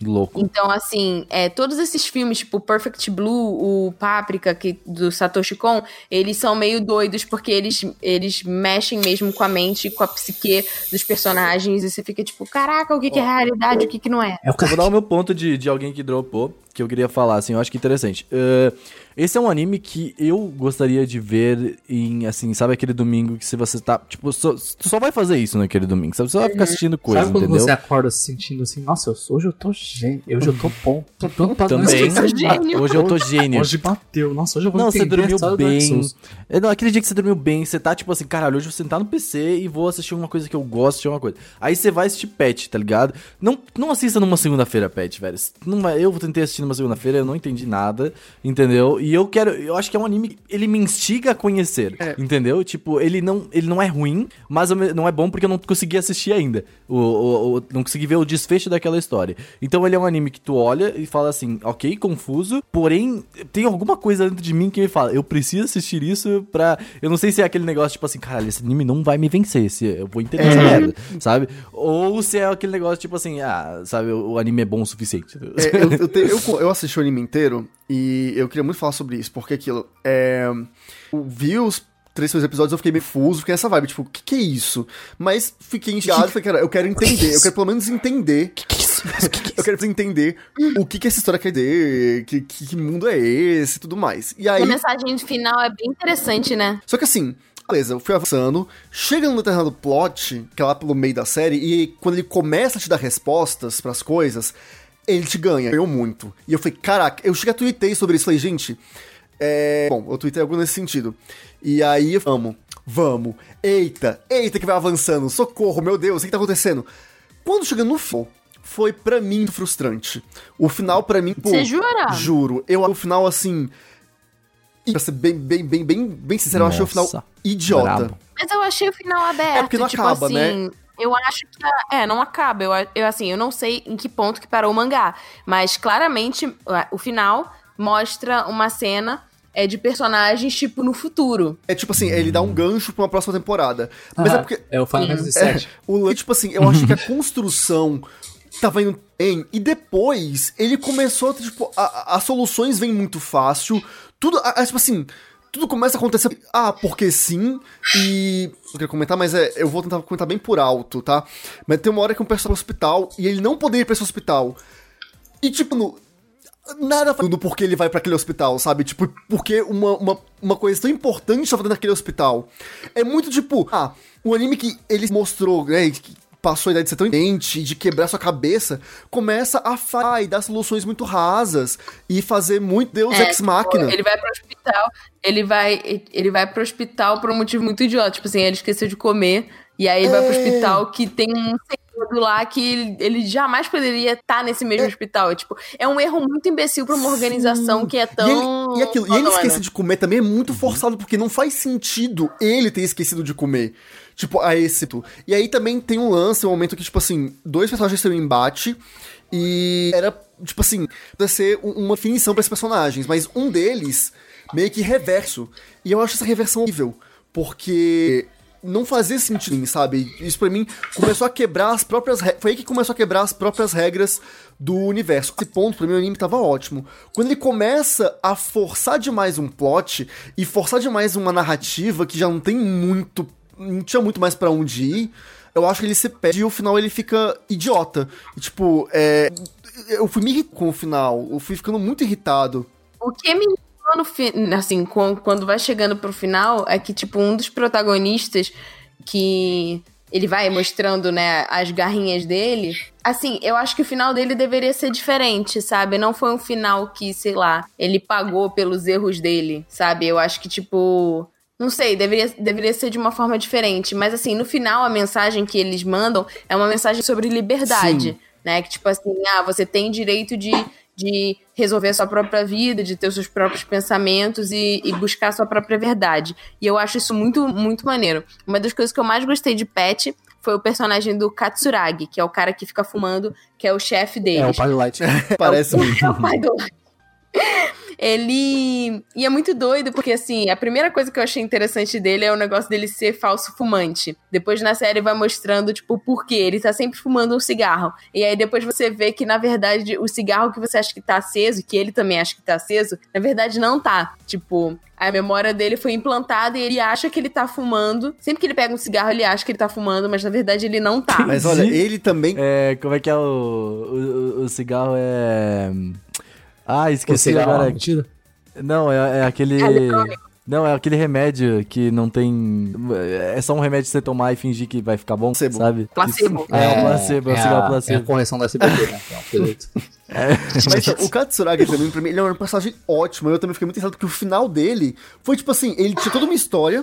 Speaker 1: Louco.
Speaker 3: Então, assim, é, todos esses filmes, tipo Perfect Blue, o Páprica, que, do Satoshi Kon, eles são meio doidos porque eles, eles mexem mesmo com a mente, com a psique dos personagens, e você fica tipo, caraca, o que, que é realidade, o que, que não é?
Speaker 4: O
Speaker 1: Eu vou dar o meu ponto de, de alguém que dropou, que eu queria falar, assim, eu acho que interessante. Uh, esse é um anime que eu gostaria de ver em, assim, sabe aquele domingo que se você tá, tipo, só, tu só vai fazer isso naquele domingo, sabe? Você só vai ficar assistindo coisa,
Speaker 4: Sabe quando
Speaker 1: entendeu?
Speaker 4: você acorda se sentindo assim, nossa, eu sou- hoje eu tô gênio, hoje eu tô bom, tô pronto pra
Speaker 1: Também.
Speaker 3: gênio.
Speaker 1: Hoje eu tô gênio.
Speaker 4: Hoje bateu, nossa, hoje eu vou
Speaker 1: Não, você dormiu bem. É, não, aquele dia que você dormiu bem, você tá tipo assim, caralho, hoje eu vou sentar no PC e vou assistir uma coisa que eu gosto, assistir uma coisa. Aí você vai assistir Pet, tá ligado? Não, não assista numa segunda-feira Pet, velho. Não vai, eu tentei assistir numa segunda-feira, eu não entendi nada, entendeu? E eu quero, eu acho que é um anime, ele me instiga a conhecer, entendeu? Tipo, ele não, ele não é ruim, mas não é bom porque eu não consegui assistir ainda. O, o- o- não consegui ver o desfecho daquela história. Então ele é um anime que tu olha e fala assim, ok, confuso, porém tem alguma coisa dentro de mim que me fala, eu preciso assistir isso pra. Eu não sei se é aquele negócio tipo assim, caralho, esse anime não vai me vencer, se eu vou entender essa merda, sabe? Ou se é aquele negócio tipo assim, ah, sabe, o, o anime é bom o suficiente.
Speaker 2: É, eu, eu, te- eu- eu assisti o anime inteiro e eu queria muito falar sobre isso, porque aquilo. É, eu vi os três primeiros episódios, eu fiquei meio fuso, fiquei nessa vibe, tipo, o que, que é isso? Mas fiquei instigado, falei, cara, eu quero entender, eu quero pelo menos entender.
Speaker 1: que, que é isso? Que, que é
Speaker 2: Eu quero entender o que, que essa história quer dizer, que, que, que mundo é esse e tudo mais. E aí.
Speaker 3: E a mensagem final é bem interessante, né?
Speaker 2: Só que assim, beleza, eu fui avançando, chega num determinado plot, que é lá pelo meio da série, e quando ele começa a te dar respostas pras coisas, ele te ganha, ganhou muito. E eu falei, caraca, eu cheguei a tweetei sobre isso, falei, gente, é... Bom, eu tweetei algo nesse sentido. E aí, eu vamos, vamos, eita, eita que vai avançando, socorro, meu Deus, o que tá acontecendo? Quando chega no final, foi pra mim frustrante. O final pra mim, pô...
Speaker 3: Você jura?
Speaker 2: Juro, eu o final assim... Pra ser bem, bem, bem, bem, bem sincero, eu achei o final
Speaker 1: Nossa,
Speaker 2: idiota.
Speaker 1: brabo.
Speaker 3: Mas eu achei o final aberto.
Speaker 2: É porque não
Speaker 3: tipo
Speaker 2: acaba,
Speaker 3: assim,
Speaker 2: né?
Speaker 3: Eu acho que. a- É, não acaba. Eu, eu, assim, eu não sei em que ponto que parou o mangá. Mas claramente o final mostra uma cena é, de personagens, tipo, no futuro.
Speaker 2: É tipo assim, ele dá um gancho pra uma próxima temporada. Mas é porque.
Speaker 4: É o Final Fantasy
Speaker 2: É,
Speaker 4: VII.
Speaker 2: o lance, tipo assim, eu acho que a construção tava indo bem, e depois ele começou a tipo, a- a- as soluções vêm muito fácil, tudo, a- a- tipo assim, tudo começa a acontecer, ah, porque sim, e... Eu queria comentar, mas é, eu vou tentar comentar bem por alto, tá? Mas tem uma hora que um personagem vai pro hospital, e ele não poderia ir pra esse hospital. E, tipo, no, nada do porquê ele vai pra aquele hospital, sabe? Tipo, porque uma, uma, uma coisa tão importante tá fazendo naquele hospital. É muito tipo, ah, o anime que ele mostrou, né? Que, passou a idade de ser tão inteligente, de quebrar sua cabeça, começa a falhar e dar soluções muito rasas e fazer muito Deus
Speaker 3: É,
Speaker 2: Ex
Speaker 3: tipo,
Speaker 2: Machina.
Speaker 3: Ele vai pro hospital, ele vai, ele vai pro hospital por um motivo muito idiota. Tipo assim, ele esqueceu de comer. E aí ele vai pro
Speaker 2: É.
Speaker 3: hospital que tem um segredo lá que ele, ele jamais poderia estar nesse mesmo hospital. É, tipo, é um erro muito imbecil pra uma organização que é tão.
Speaker 2: E, ele, e, aquilo, e ele esquecer de comer também é muito forçado, porque não faz sentido ele ter esquecido de comer. Tipo, a tu. E aí também tem um lance, um momento que, tipo assim, dois personagens têm um embate. E era, tipo assim, pra ser um- uma definição pra esses personagens. Mas um deles, meio que reverso. E eu acho essa reversão horrível. Porque não fazia sentido, sabe? Isso pra mim começou a quebrar as próprias regras. Foi aí que começou a quebrar as próprias regras do universo. Esse ponto, pra mim, o anime tava ótimo. Quando ele começa a forçar demais um plot e forçar demais uma narrativa que já não tem muito. Não tinha muito mais pra onde ir. Eu acho que ele se perde e o final ele fica idiota. E, tipo, é. Eu fui me irritando com o final. Eu fui ficando muito irritado.
Speaker 3: O que me irritou no fi- assim, quando vai chegando pro final, é que, tipo, um dos protagonistas que ele vai mostrando, né, as garrinhas dele. Assim, eu acho que o final dele deveria ser diferente, sabe? Não foi um final que, sei lá, ele pagou pelos erros dele, sabe? Eu acho que, tipo. Não sei, deveria, deveria ser de uma forma diferente. Mas, assim, no final, a mensagem que eles mandam é uma mensagem sobre liberdade.
Speaker 2: Sim.
Speaker 3: Né? Que, tipo assim, ah, você tem direito de, de resolver a sua própria vida, de ter os seus próprios pensamentos e, e buscar a sua própria verdade. E eu acho isso muito, muito maneiro. Uma das coisas que eu mais gostei de Pet foi o personagem do Katsuragi, que é o cara que fica fumando, que é o chefe deles.
Speaker 4: É, o pai do Light.
Speaker 2: Parece muito.
Speaker 3: É o pai do Ele. E é muito doido, porque assim, a primeira coisa que eu achei interessante dele é o negócio dele ser falso fumante. Depois na série vai mostrando, tipo, o porquê. Ele tá sempre fumando um cigarro. E aí depois você vê que, na verdade, o cigarro que você acha que tá aceso, que ele também acha que tá aceso, na verdade não tá. Tipo, a memória dele foi implantada e ele acha que ele tá fumando. Sempre que ele pega um cigarro, ele acha que ele tá fumando, mas na verdade ele não tá.
Speaker 2: Mas olha, ele também.
Speaker 1: É, como é que é o. O, o- o cigarro é. Ah,
Speaker 4: O
Speaker 1: esqueci
Speaker 4: é
Speaker 1: agora.
Speaker 4: uma mentira?
Speaker 1: Não, é, é aquele.
Speaker 3: É.
Speaker 1: Não, é aquele remédio que não tem. É só um remédio que você tomar e fingir que vai ficar bom,
Speaker 2: Placebo.
Speaker 1: sabe?
Speaker 3: Placebo.
Speaker 1: É, é um placebo, é
Speaker 4: é
Speaker 1: placebo.
Speaker 4: É a correção da SBT, né? é.
Speaker 2: Mas então, o Katsuragi também, pra mim, ele é um personagem ótimo. Eu também fiquei muito interessado porque o final dele foi tipo assim: ele tinha toda uma história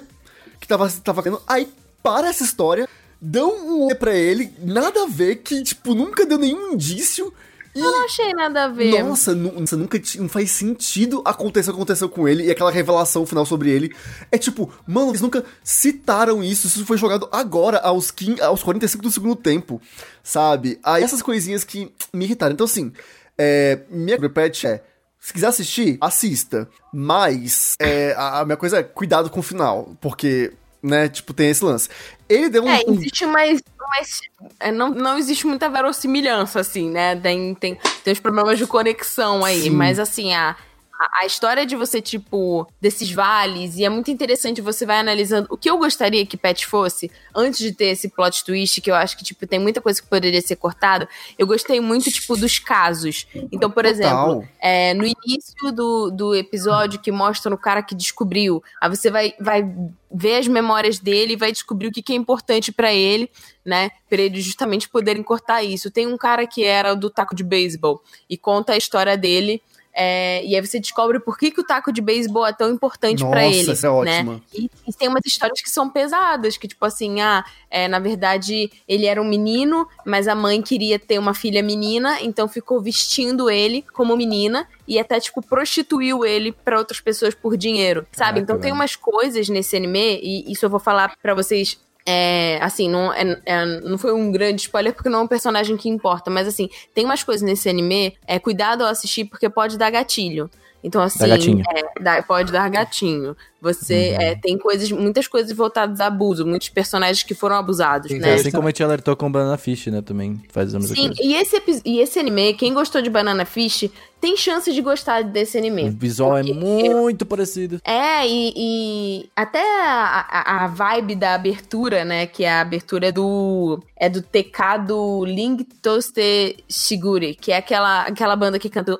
Speaker 2: que tava, tava vendo, aí para essa história, dão um olho pra ele, nada a ver, que, tipo, nunca deu nenhum indício. E,
Speaker 3: Eu não achei nada a ver.
Speaker 2: nossa, nossa, nunca não faz sentido acontecer o que aconteceu com ele e aquela revelação final sobre ele. É tipo, mano, eles nunca citaram isso, isso foi jogado agora, aos, 15, aos 45 do segundo tempo, sabe? Aí essas coisinhas que me irritaram. Então, assim, é, minha repete é. Se quiser assistir, assista. Mas é, a, a minha coisa é cuidado com o final. Porque, né, tipo, tem esse lance. Ele deu um.
Speaker 3: É, existe mais. mais é, não, não existe muita verossimilhança, assim, né? Tem, tem, tem os problemas de conexão aí.
Speaker 2: Sim.
Speaker 3: Mas, assim, a, a, a história de você, tipo, desses vales, e é muito interessante, você vai analisando. O que eu gostaria que Pet fosse, antes de ter esse plot twist, que eu acho que, tipo, tem muita coisa que poderia ser cortada, eu gostei muito, tipo, dos casos. Então, por
Speaker 2: Total.
Speaker 3: exemplo, é, no início do, do episódio que mostra o cara que descobriu, aí você vai, vai ver as memórias dele e vai descobrir o que, que é importante pra ele, né? Pra eles justamente poderem cortar isso. Tem um cara que era do taco de beisebol e conta a história dele. É, e aí você descobre por que, que o taco de beisebol é tão importante pra
Speaker 2: Nossa,
Speaker 3: ele.
Speaker 2: essa é
Speaker 3: né?
Speaker 2: ótima.
Speaker 3: E, e tem umas histórias que são pesadas, que tipo assim, ah, é, na verdade ele era um menino, mas a mãe queria ter uma filha menina, então ficou vestindo ele como menina e até tipo prostituiu ele pra outras pessoas por dinheiro, sabe?
Speaker 1: Caraca,
Speaker 3: então tem umas coisas nesse anime e isso eu vou falar pra vocês é, assim, não, é- é- não foi um grande spoiler porque não é um personagem que importa, mas assim, tem umas coisas nesse anime, é cuidado ao assistir porque pode dar gatilho. Então, assim,
Speaker 1: gatinho.
Speaker 3: é, dá- pode dar gatilho. Você
Speaker 1: Uhum.
Speaker 3: é, tem coisas, muitas coisas voltadas a abuso, muitos personagens que foram abusados,
Speaker 4: Sim,
Speaker 3: né?
Speaker 1: Assim como a gente alertou com Banana Fish, né? Também faz a mesma
Speaker 3: Sim,
Speaker 1: coisa.
Speaker 3: e esse, e esse anime, quem gostou de Banana Fish, tem chance de gostar desse
Speaker 1: O
Speaker 3: anime.
Speaker 1: visual é muito parecido.
Speaker 3: É, e, e até a, a- vibe da abertura, né? Que a abertura é do. É do TK do Ling Toaster Shiguri, que é aquela, aquela banda que canta.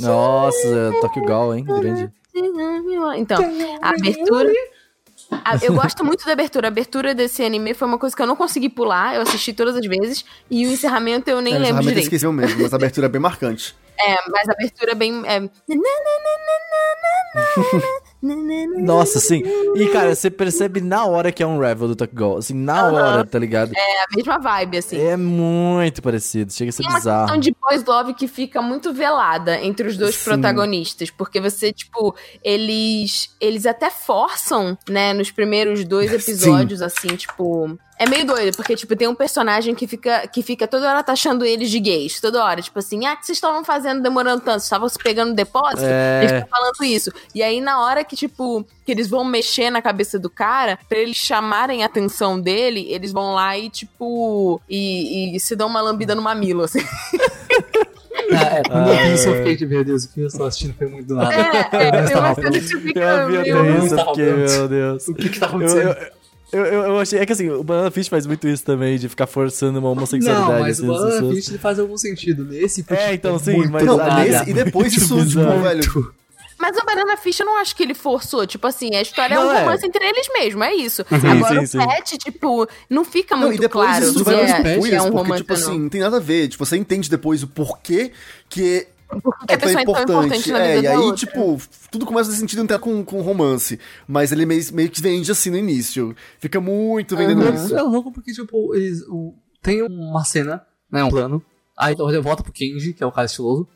Speaker 1: Nossa, Tokyo Gal, hein? Grande.
Speaker 3: Então, a abertura. A- Eu gosto muito da abertura. A abertura desse anime foi uma coisa que eu não consegui pular. Eu assisti todas as vezes. E o encerramento eu nem
Speaker 2: É,
Speaker 3: lembro direito.
Speaker 2: esqueceu mesmo, mas a abertura é bem marcante.
Speaker 3: É, mas a abertura é bem. É...
Speaker 1: Nossa, sim. E, cara, você percebe na hora que é um Revel do Takugou. Assim, na hora, tá ligado?
Speaker 3: É a mesma vibe, assim.
Speaker 1: É muito parecido. Chega a ser
Speaker 3: Tem uma
Speaker 1: bizarro.
Speaker 3: questão de boys love que fica muito velada entre os dois
Speaker 2: Sim.
Speaker 3: protagonistas, porque você, tipo, eles eles até forçam, né, nos primeiros dois episódios, assim, tipo... É meio doido, porque, tipo, tem um personagem que fica, que fica toda hora taxando eles de gays, toda hora. Tipo assim, ah, o que vocês estavam fazendo demorando tanto? Vocês estavam se pegando no depósito?
Speaker 1: É.
Speaker 3: Ele fica falando isso. E aí, na hora que, tipo, que eles vão mexer na cabeça do cara, pra eles chamarem a atenção dele, eles vão lá e, tipo, e, e se dão uma lambida no mamilo, assim.
Speaker 4: É, quando eu vi isso, eu fiquei de meu Deus, o que eu estou assistindo foi muito do nada.
Speaker 3: É, é,
Speaker 4: Eu
Speaker 3: que você fica
Speaker 1: Eu vi até isso, porque, meu Deus.
Speaker 4: O que que tá
Speaker 1: Eu,
Speaker 4: acontecendo?
Speaker 1: eu, eu, eu achei. É que assim, o Banana Fish faz muito isso também, de ficar forçando uma homossexualidade.
Speaker 4: Não, mas
Speaker 1: assim,
Speaker 4: o Banana. Fish faz algum sentido. Nesse,
Speaker 1: É, então, sim,
Speaker 4: muito
Speaker 1: mas-
Speaker 2: Não, nesse, e depois
Speaker 1: Muito
Speaker 2: isso, tipo, velho.
Speaker 3: Mas o Banana Fish eu não acho que ele forçou. Tipo assim, a história
Speaker 1: Não,
Speaker 3: é um
Speaker 1: é.
Speaker 3: romance entre eles mesmo, é isso.
Speaker 1: Sim,
Speaker 3: Agora
Speaker 1: sim, sim.
Speaker 3: o Pet, tipo, não fica
Speaker 2: Não,
Speaker 3: muito
Speaker 2: e depois
Speaker 3: claro
Speaker 2: isso
Speaker 3: é, se é
Speaker 2: spoilers,
Speaker 3: um
Speaker 2: porque,
Speaker 3: romance
Speaker 2: tipo
Speaker 3: não.
Speaker 2: assim, não tem nada a ver. Tipo, você entende depois o porquê que
Speaker 3: Porque
Speaker 2: é
Speaker 3: a
Speaker 2: tão
Speaker 3: pessoa é tão
Speaker 2: importante. É, e aí,
Speaker 3: outra.
Speaker 2: tipo, tudo começa a sentido entrar com, com romance. Mas ele meio, meio que vende assim no início. Fica muito vendendo
Speaker 3: Uhum.
Speaker 2: isso.
Speaker 4: É louco porque, tipo, eles. O, tem uma cena, né? Um plano. Aí ele volta pro Kenji, que é o cara estiloso.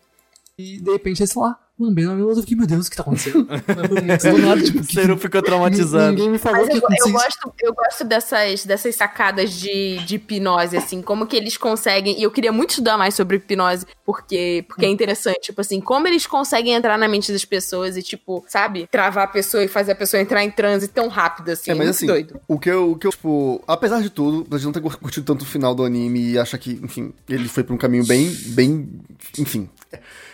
Speaker 4: E de repente eles estão lá, lambendo a meu Eu fiquei, meu Deus, o que tá acontecendo? Do nada, tipo,
Speaker 1: O Ciro ficou traumatizado.
Speaker 4: Ninguém me falou
Speaker 3: Mas
Speaker 4: que
Speaker 3: eu, eu gosto, eu gosto dessas, dessas sacadas de, de hipnose, assim, como que eles conseguem. E eu queria muito estudar mais sobre hipnose, porque, porque é interessante, tipo assim, como eles conseguem entrar na mente das pessoas e, tipo, sabe, travar a pessoa e fazer a pessoa entrar em transe tão rápido, assim.
Speaker 2: É, mas
Speaker 3: muito
Speaker 2: assim,
Speaker 3: doido.
Speaker 2: o que, eu, o que eu, tipo, apesar de tudo, a gente não ter curtido tanto o final do anime e achar que, enfim, ele foi pra um caminho bem, bem, enfim,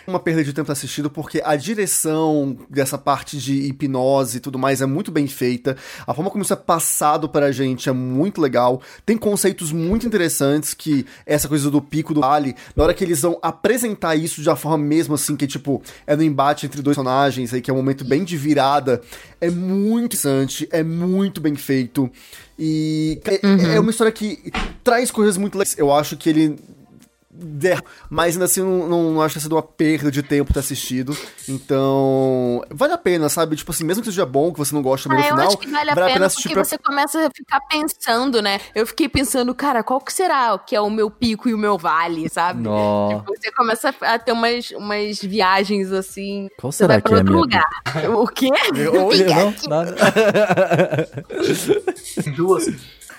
Speaker 2: uma perda de tempo assistido, porque a direção dessa parte de hipnose e tudo mais é muito bem feita, a forma como isso é passado pra gente é muito legal, tem conceitos muito interessantes que essa coisa do pico do vale, na hora que eles vão apresentar isso de uma forma mesmo assim, que tipo, é no embate entre dois personagens aí, que é um momento bem de virada, é muito interessante, é muito bem feito, e é, é uma história que traz coisas muito legais, eu acho que ele der, mas ainda assim não, não, não acho que tenha sido uma perda de tempo ter assistido. Então, vale a pena, sabe? Tipo assim, mesmo que seja bom, que você não gosta
Speaker 3: Ah,
Speaker 2: no
Speaker 3: eu
Speaker 2: final,
Speaker 3: acho que vale a pena porque você começa a ficar pensando, né? Eu fiquei pensando, cara, qual que será que é o meu pico e o meu vale, sabe? Tipo, você começa a ter umas, umas viagens assim.
Speaker 1: Qual
Speaker 3: Você
Speaker 1: será
Speaker 3: vai
Speaker 1: que
Speaker 3: pra
Speaker 1: é a
Speaker 3: outro
Speaker 1: minha
Speaker 3: lugar. O quê?
Speaker 1: Oi, não, nada.
Speaker 4: Duas.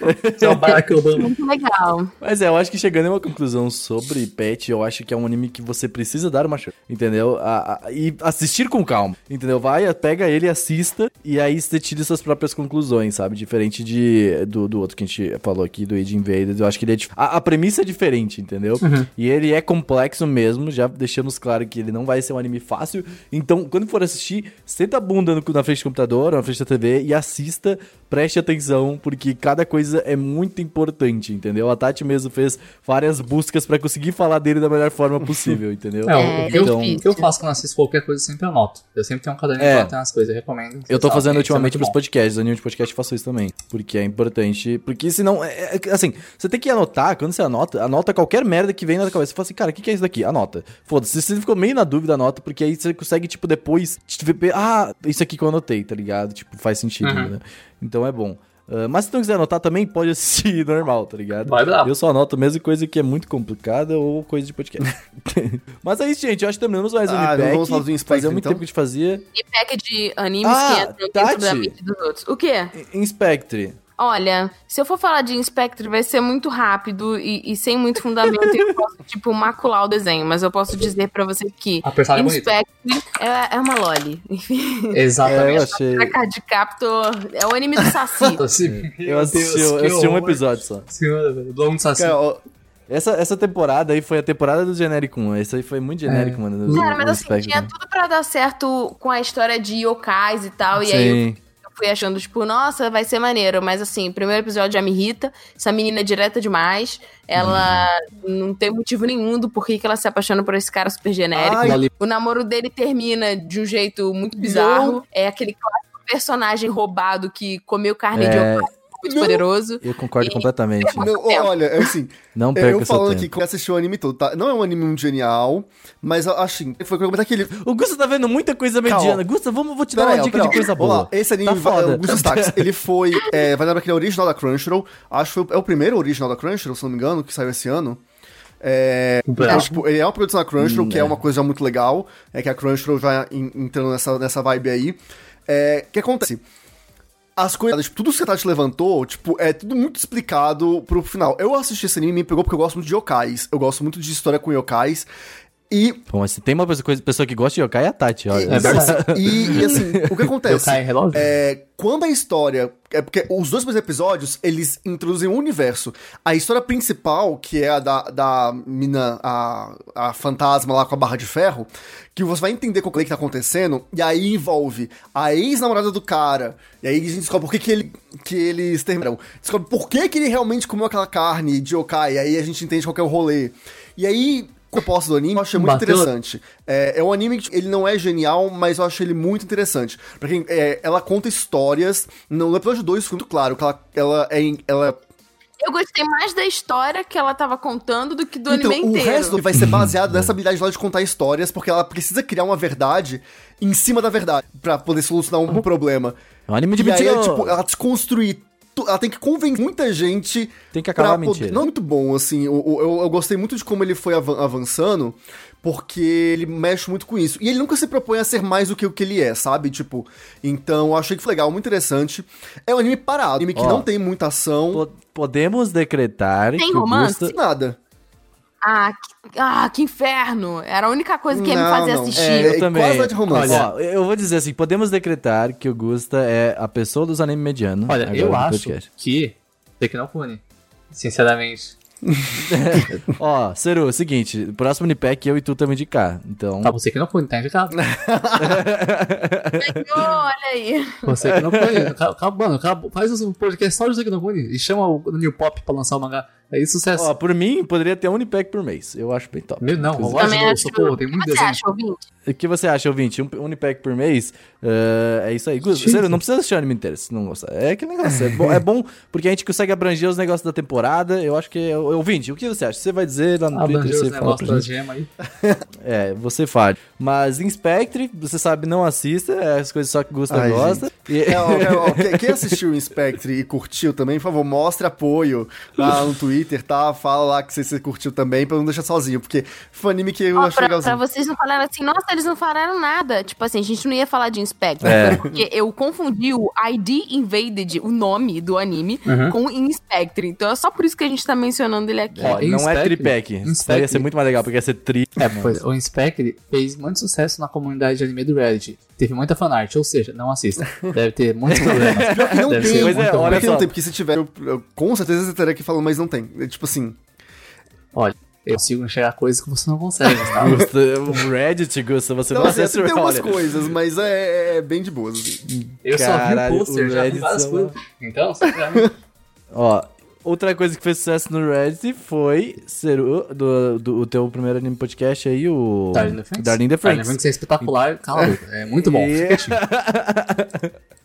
Speaker 4: É o Barack Obama.
Speaker 3: Muito legal.
Speaker 1: Mas é, eu acho que chegando a uma conclusão sobre Pet, eu acho que é um anime que você precisa dar uma chance, entendeu? A- a- e assistir com calma, entendeu? Vai, pega ele, assista, e aí você tira suas próprias conclusões, sabe? Diferente de, do, do outro que a gente falou aqui, do Age Invaders, eu acho que ele é dif- a, a premissa é diferente, entendeu? E ele é complexo mesmo, já deixamos claro que ele não vai ser um anime fácil, então quando for assistir, senta a bunda no- na frente do computador, na frente da TV e assista, preste atenção, porque cada coisa é muito importante, entendeu? A Tati mesmo fez várias buscas pra conseguir falar dele da melhor forma possível, entendeu?
Speaker 4: É, o,
Speaker 3: É,
Speaker 4: que eu,
Speaker 1: então-
Speaker 4: o que eu faço quando assisto qualquer coisa, eu sempre anoto. Eu sempre tenho um caderno
Speaker 1: É.
Speaker 4: que anota umas coisas, eu recomendo.
Speaker 1: Eu tô fazendo
Speaker 4: é
Speaker 1: ultimamente
Speaker 4: muito
Speaker 1: pros podcasts, anime de podcast eu faço isso também. Porque é importante. Porque senão, é, é- assim, você tem que anotar, quando você anota, anota qualquer merda que vem na cabeça. Você fala assim, cara, o que, que é isso daqui? Anota. Foda-se, se você ficou meio na dúvida, anota, porque aí você consegue, tipo, depois, te ver, ah, isso aqui que eu anotei, tá ligado? Tipo, faz sentido,
Speaker 4: Uhum.
Speaker 1: né? Então é bom. Ah, mas se não quiser anotar também, pode assistir normal, tá ligado?
Speaker 4: Vai bravo.
Speaker 1: Eu só anoto mesmo coisa que é muito complicada ou coisa de podcast. mas é isso, gente. Eu acho que terminamos mais um
Speaker 2: Ah,
Speaker 1: Unipack.
Speaker 2: vamos falar do Inspector,
Speaker 1: Fazia muito
Speaker 2: então?
Speaker 1: tempo que a gente fazia.
Speaker 3: E pack de animes
Speaker 1: Ah,
Speaker 3: que entram dentro da mente dos outros. O quê?
Speaker 1: Inspectre.
Speaker 3: Olha, se eu for falar de Inspector, vai ser muito rápido e, e sem muito fundamento. e eu posso, tipo, macular o desenho. Mas eu posso dizer pra você que
Speaker 4: A é.
Speaker 3: Inspector é, é uma loli. Enfim.
Speaker 1: É, eu
Speaker 4: Exatamente.
Speaker 1: achei.
Speaker 3: A Card Captor é o anime do Saci.
Speaker 1: Eu assisti,
Speaker 4: Deus,
Speaker 1: eu assisti um episódio só.
Speaker 4: Senhora, velho. Do Saci.
Speaker 2: Cara, ó,
Speaker 1: Essa, essa temporada aí foi a temporada do genérico 1. Essa aí foi muito genérico,
Speaker 4: É.
Speaker 1: mano. do-
Speaker 3: Cara, mas assim, tinha tudo pra dar certo com a história de yokais e tal. E aí
Speaker 1: Sim.
Speaker 3: Fui achando, tipo, nossa, vai ser maneiro. Mas assim, o primeiro episódio já me irrita. Essa menina é direta demais. Ela não tem motivo nenhum do porquê que ela se apaixona por esse cara super genérico.
Speaker 2: Ai.
Speaker 3: O namoro dele termina de um jeito muito bizarro. É aquele clássico personagem roubado que comeu carne de
Speaker 1: É,
Speaker 3: oca muito
Speaker 2: Não.
Speaker 3: poderoso.
Speaker 1: eu concordo
Speaker 3: E-
Speaker 1: completamente.
Speaker 2: Não, olha, é assim,
Speaker 1: Não perca
Speaker 2: eu falando aqui que eu assisti o anime todo, tá? Não é um anime muito genial, mas assim, foi comentar que ele.
Speaker 1: O Gusta tá vendo muita coisa mediana. Gusta, vamos, vou te dar
Speaker 2: Pera
Speaker 1: uma dica de coisa boa.
Speaker 2: Esse anime,
Speaker 1: Tá
Speaker 2: vai-
Speaker 1: foda.
Speaker 2: alguns destaques. Ele foi. É, vai lembrar que ele é original da Crunchyroll. Acho que foi, o- é o primeiro original da Crunchyroll, se não me engano, que saiu esse ano. É, então, tipo, ele é uma produção da Crunchyroll,
Speaker 1: Hum,
Speaker 2: que é.
Speaker 1: é.
Speaker 2: uma coisa muito legal. É que a Crunchyroll já en- entrando nessa, nessa vibe aí. É, o que acontece? As coisas, tipo, tudo que você te levantou, tipo, é tudo muito explicado pro final. Eu assisti esse anime e me pegou porque eu gosto muito de yokais. Eu gosto muito de história com yokais. E
Speaker 1: Pô, mas se tem uma pessoa, pessoa que gosta de yokai, é a Tati, olha.
Speaker 4: É verdade.
Speaker 2: e, e, assim, o que acontece?
Speaker 4: caio em relógio?
Speaker 2: É, quando a história. É porque os dois primeiros episódios, eles introduzem um universo. A história principal, que é a da, da mina, a, a fantasma lá com a barra de ferro, que você vai entender com o que tá acontecendo, e aí envolve a ex-namorada do cara, e aí a gente descobre por que, que, ele, que eles terminaram. Descobre por que, que ele realmente comeu aquela carne de yokai, e aí a gente entende qual que é o rolê. E aí. Proposta do anime eu achei muito
Speaker 4: Bateu-
Speaker 2: interessante. É, é um anime que ele não é genial, mas eu acho ele muito interessante. Pra quem, é, ela conta histórias. No episódio 2 ficou muito claro que ela, ela é. em- Ela,
Speaker 3: Eu gostei mais da história que ela tava contando do que do
Speaker 2: então,
Speaker 3: anime
Speaker 2: o
Speaker 3: inteiro.
Speaker 2: resto vai ser baseado nessa habilidade dela de contar histórias, porque ela precisa criar uma verdade em cima da verdade pra poder solucionar um problema.
Speaker 1: É um anime de
Speaker 2: e aí,
Speaker 1: mentira.
Speaker 2: é, tipo, ela desconstruir. Ela tem que convencer muita gente.
Speaker 1: Tem que acabar
Speaker 2: pra
Speaker 1: a
Speaker 2: poder-
Speaker 1: mentira.
Speaker 2: Não é muito bom, assim. Eu, eu, eu gostei muito de como ele foi avan- avançando, porque ele mexe muito com isso. E ele nunca se propõe a ser mais do que o que ele é, sabe? Tipo, então eu achei que foi legal, muito interessante. É um anime parado, um anime que
Speaker 1: Ó.
Speaker 2: não tem muita ação,
Speaker 1: Po- Podemos decretar
Speaker 3: Tem romance?
Speaker 1: Gusta...
Speaker 2: nada.
Speaker 3: Ah, que, ah, que inferno! Era a única coisa que ia me fazer
Speaker 2: não.
Speaker 3: assistir.
Speaker 2: É,
Speaker 1: Eu também.
Speaker 2: quase de romance.
Speaker 1: Ó, eu vou dizer assim, podemos decretar que o Gusta é a pessoa dos animes medianos.
Speaker 4: Olha, eu acho
Speaker 1: podcast.
Speaker 4: que Tecnofone. Sinceramente.
Speaker 1: Ó, Seru, é o seguinte, próximo Unipec eu e tu também indicar. Então,
Speaker 4: Tá, você que não foi, tá indicado.
Speaker 3: Olha aí.
Speaker 4: Você que não foi. Acabando, acabou. Faz um podcast só de você que não foi e chama o New Pop pra lançar o mangá. Aí sucesso.
Speaker 1: ó, por mim, poderia ter um Unipec por mês. Eu acho bem top.
Speaker 4: Meu, não,
Speaker 3: Também
Speaker 4: novo,
Speaker 3: acho.
Speaker 4: socorro, tem
Speaker 3: O
Speaker 4: muito
Speaker 3: que você
Speaker 4: desenho.
Speaker 3: acha, ouvinte?
Speaker 1: O que você acha, ouvinte? Um Unipec por mês? eh, é isso aí.
Speaker 4: Jesus.
Speaker 1: sério, não precisa assistir o anime inteiro se não gostar. É que negócio. É bom, é bom porque a gente consegue abranger os negócios da temporada. Eu acho que. é- Ouvinte, o que você acha? Você vai dizer lá no Twitter,
Speaker 4: Abranger
Speaker 1: você fala pra
Speaker 4: negócios da
Speaker 1: gente.
Speaker 4: gema aí.
Speaker 1: É, você fala. Mas em Spectre, você sabe, não assista. É as coisas só que Gusta
Speaker 2: Ai,
Speaker 1: gosta. E-
Speaker 2: É, ó, é, ó, que- quem assistiu o Spectre e curtiu também, por favor, mostre apoio lá no Twitter, tá? Fala lá que você, você curtiu também, pra não deixar sozinho, porque foi um anime que eu
Speaker 3: Ó,
Speaker 2: achei
Speaker 3: pra,
Speaker 2: legalzinho.
Speaker 3: pra vocês não falarem assim, nossa, eles não falaram nada. Tipo assim, a gente não ia falar de Inspector.
Speaker 1: É.
Speaker 3: Porque eu confundi o ID Invaded, o nome do anime,
Speaker 4: Uhum.
Speaker 3: com Inspectre. Então é só por isso que a gente tá mencionando ele aqui.
Speaker 4: Ó,
Speaker 1: não é
Speaker 4: Inspectre-
Speaker 1: tripec. Isso
Speaker 4: Inspectre-
Speaker 1: ia ser muito mais legal, porque ia ser tri.
Speaker 4: É, pois, o Inspectre fez muito sucesso na comunidade de anime do Reddit. Teve muita fanart, ou seja, não assista. Deve ter muitos problemas.
Speaker 2: Pior que não
Speaker 4: Deve
Speaker 2: tem,
Speaker 1: Pois é, olha
Speaker 2: que não
Speaker 1: só.
Speaker 2: tem, porque se tiver, eu, eu- com certeza eu estaria aqui falando, mas não tem. É, tipo assim,
Speaker 4: Olha, eu consigo enxergar coisas que você não consegue, tá?
Speaker 1: Gusta, o Reddit, Gusta, você não,
Speaker 2: não, assim,
Speaker 1: acessa
Speaker 2: tem
Speaker 1: o
Speaker 2: algumas
Speaker 1: olha,
Speaker 2: coisas, mas é, é bem de boas. Assim.
Speaker 4: Eu só vi
Speaker 1: Caralho,
Speaker 4: o pôster, já vi várias
Speaker 1: só-
Speaker 4: coisas. Então, você pra mim.
Speaker 1: Ó, outra coisa que fez sucesso no Reddit foi ser o, do, do, o teu primeiro anime podcast aí, o
Speaker 4: Darling the Franks.
Speaker 1: Darling the Franks.
Speaker 4: Darling the é espetacular, cala a boca. É muito bom.
Speaker 1: E-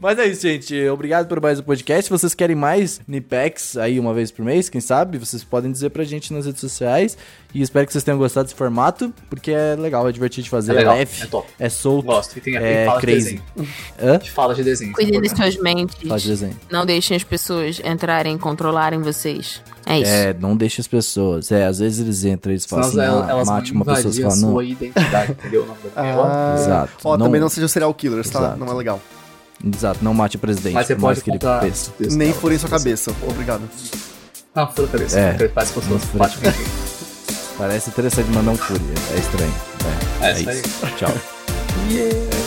Speaker 1: Mas é isso, gente. Obrigado por mais um podcast. Se vocês querem mais Nipex aí uma vez por mês, quem sabe, vocês podem dizer pra gente nas redes sociais. E espero que vocês tenham gostado desse formato, porque é legal, é divertido de fazer,
Speaker 4: É
Speaker 1: é,
Speaker 4: legal,
Speaker 1: leve,
Speaker 4: é top.
Speaker 1: é solto,
Speaker 4: Gosto. E tem, tem
Speaker 1: é
Speaker 4: fala de
Speaker 1: crazy.
Speaker 4: desenho.
Speaker 1: Hã?
Speaker 4: Que fala de desenho.
Speaker 3: Cuidem das suas mentes.
Speaker 1: Fala de desenho.
Speaker 3: Não deixem as pessoas entrarem e controlarem vocês. É isso.
Speaker 1: É, não deixe as pessoas. É, às vezes eles entram e eles falam assim,
Speaker 4: elas,
Speaker 1: ah,
Speaker 4: elas
Speaker 1: mate
Speaker 4: vão
Speaker 1: uma pessoa e
Speaker 4: invadir a
Speaker 1: fala, não.
Speaker 4: sua identidade, entendeu? O nome da
Speaker 2: Ah,
Speaker 1: Exato.
Speaker 2: Ó,
Speaker 1: Não-
Speaker 2: também não sejam serial killers, tá?
Speaker 1: Exato.
Speaker 2: Não é legal.
Speaker 1: Exato, não mate o presidente.
Speaker 4: Mas você pode
Speaker 1: que ele pense.
Speaker 4: texto
Speaker 2: Nem furem sua cabeça. Obrigado.
Speaker 4: Não, fura a cabeça.
Speaker 1: É.
Speaker 4: porque Parece como se fosse.
Speaker 1: Parece interessante mandar um fúria. É estranho. É,
Speaker 4: É
Speaker 1: é
Speaker 4: isso aí.
Speaker 1: isso. Tchau.
Speaker 2: Yeah.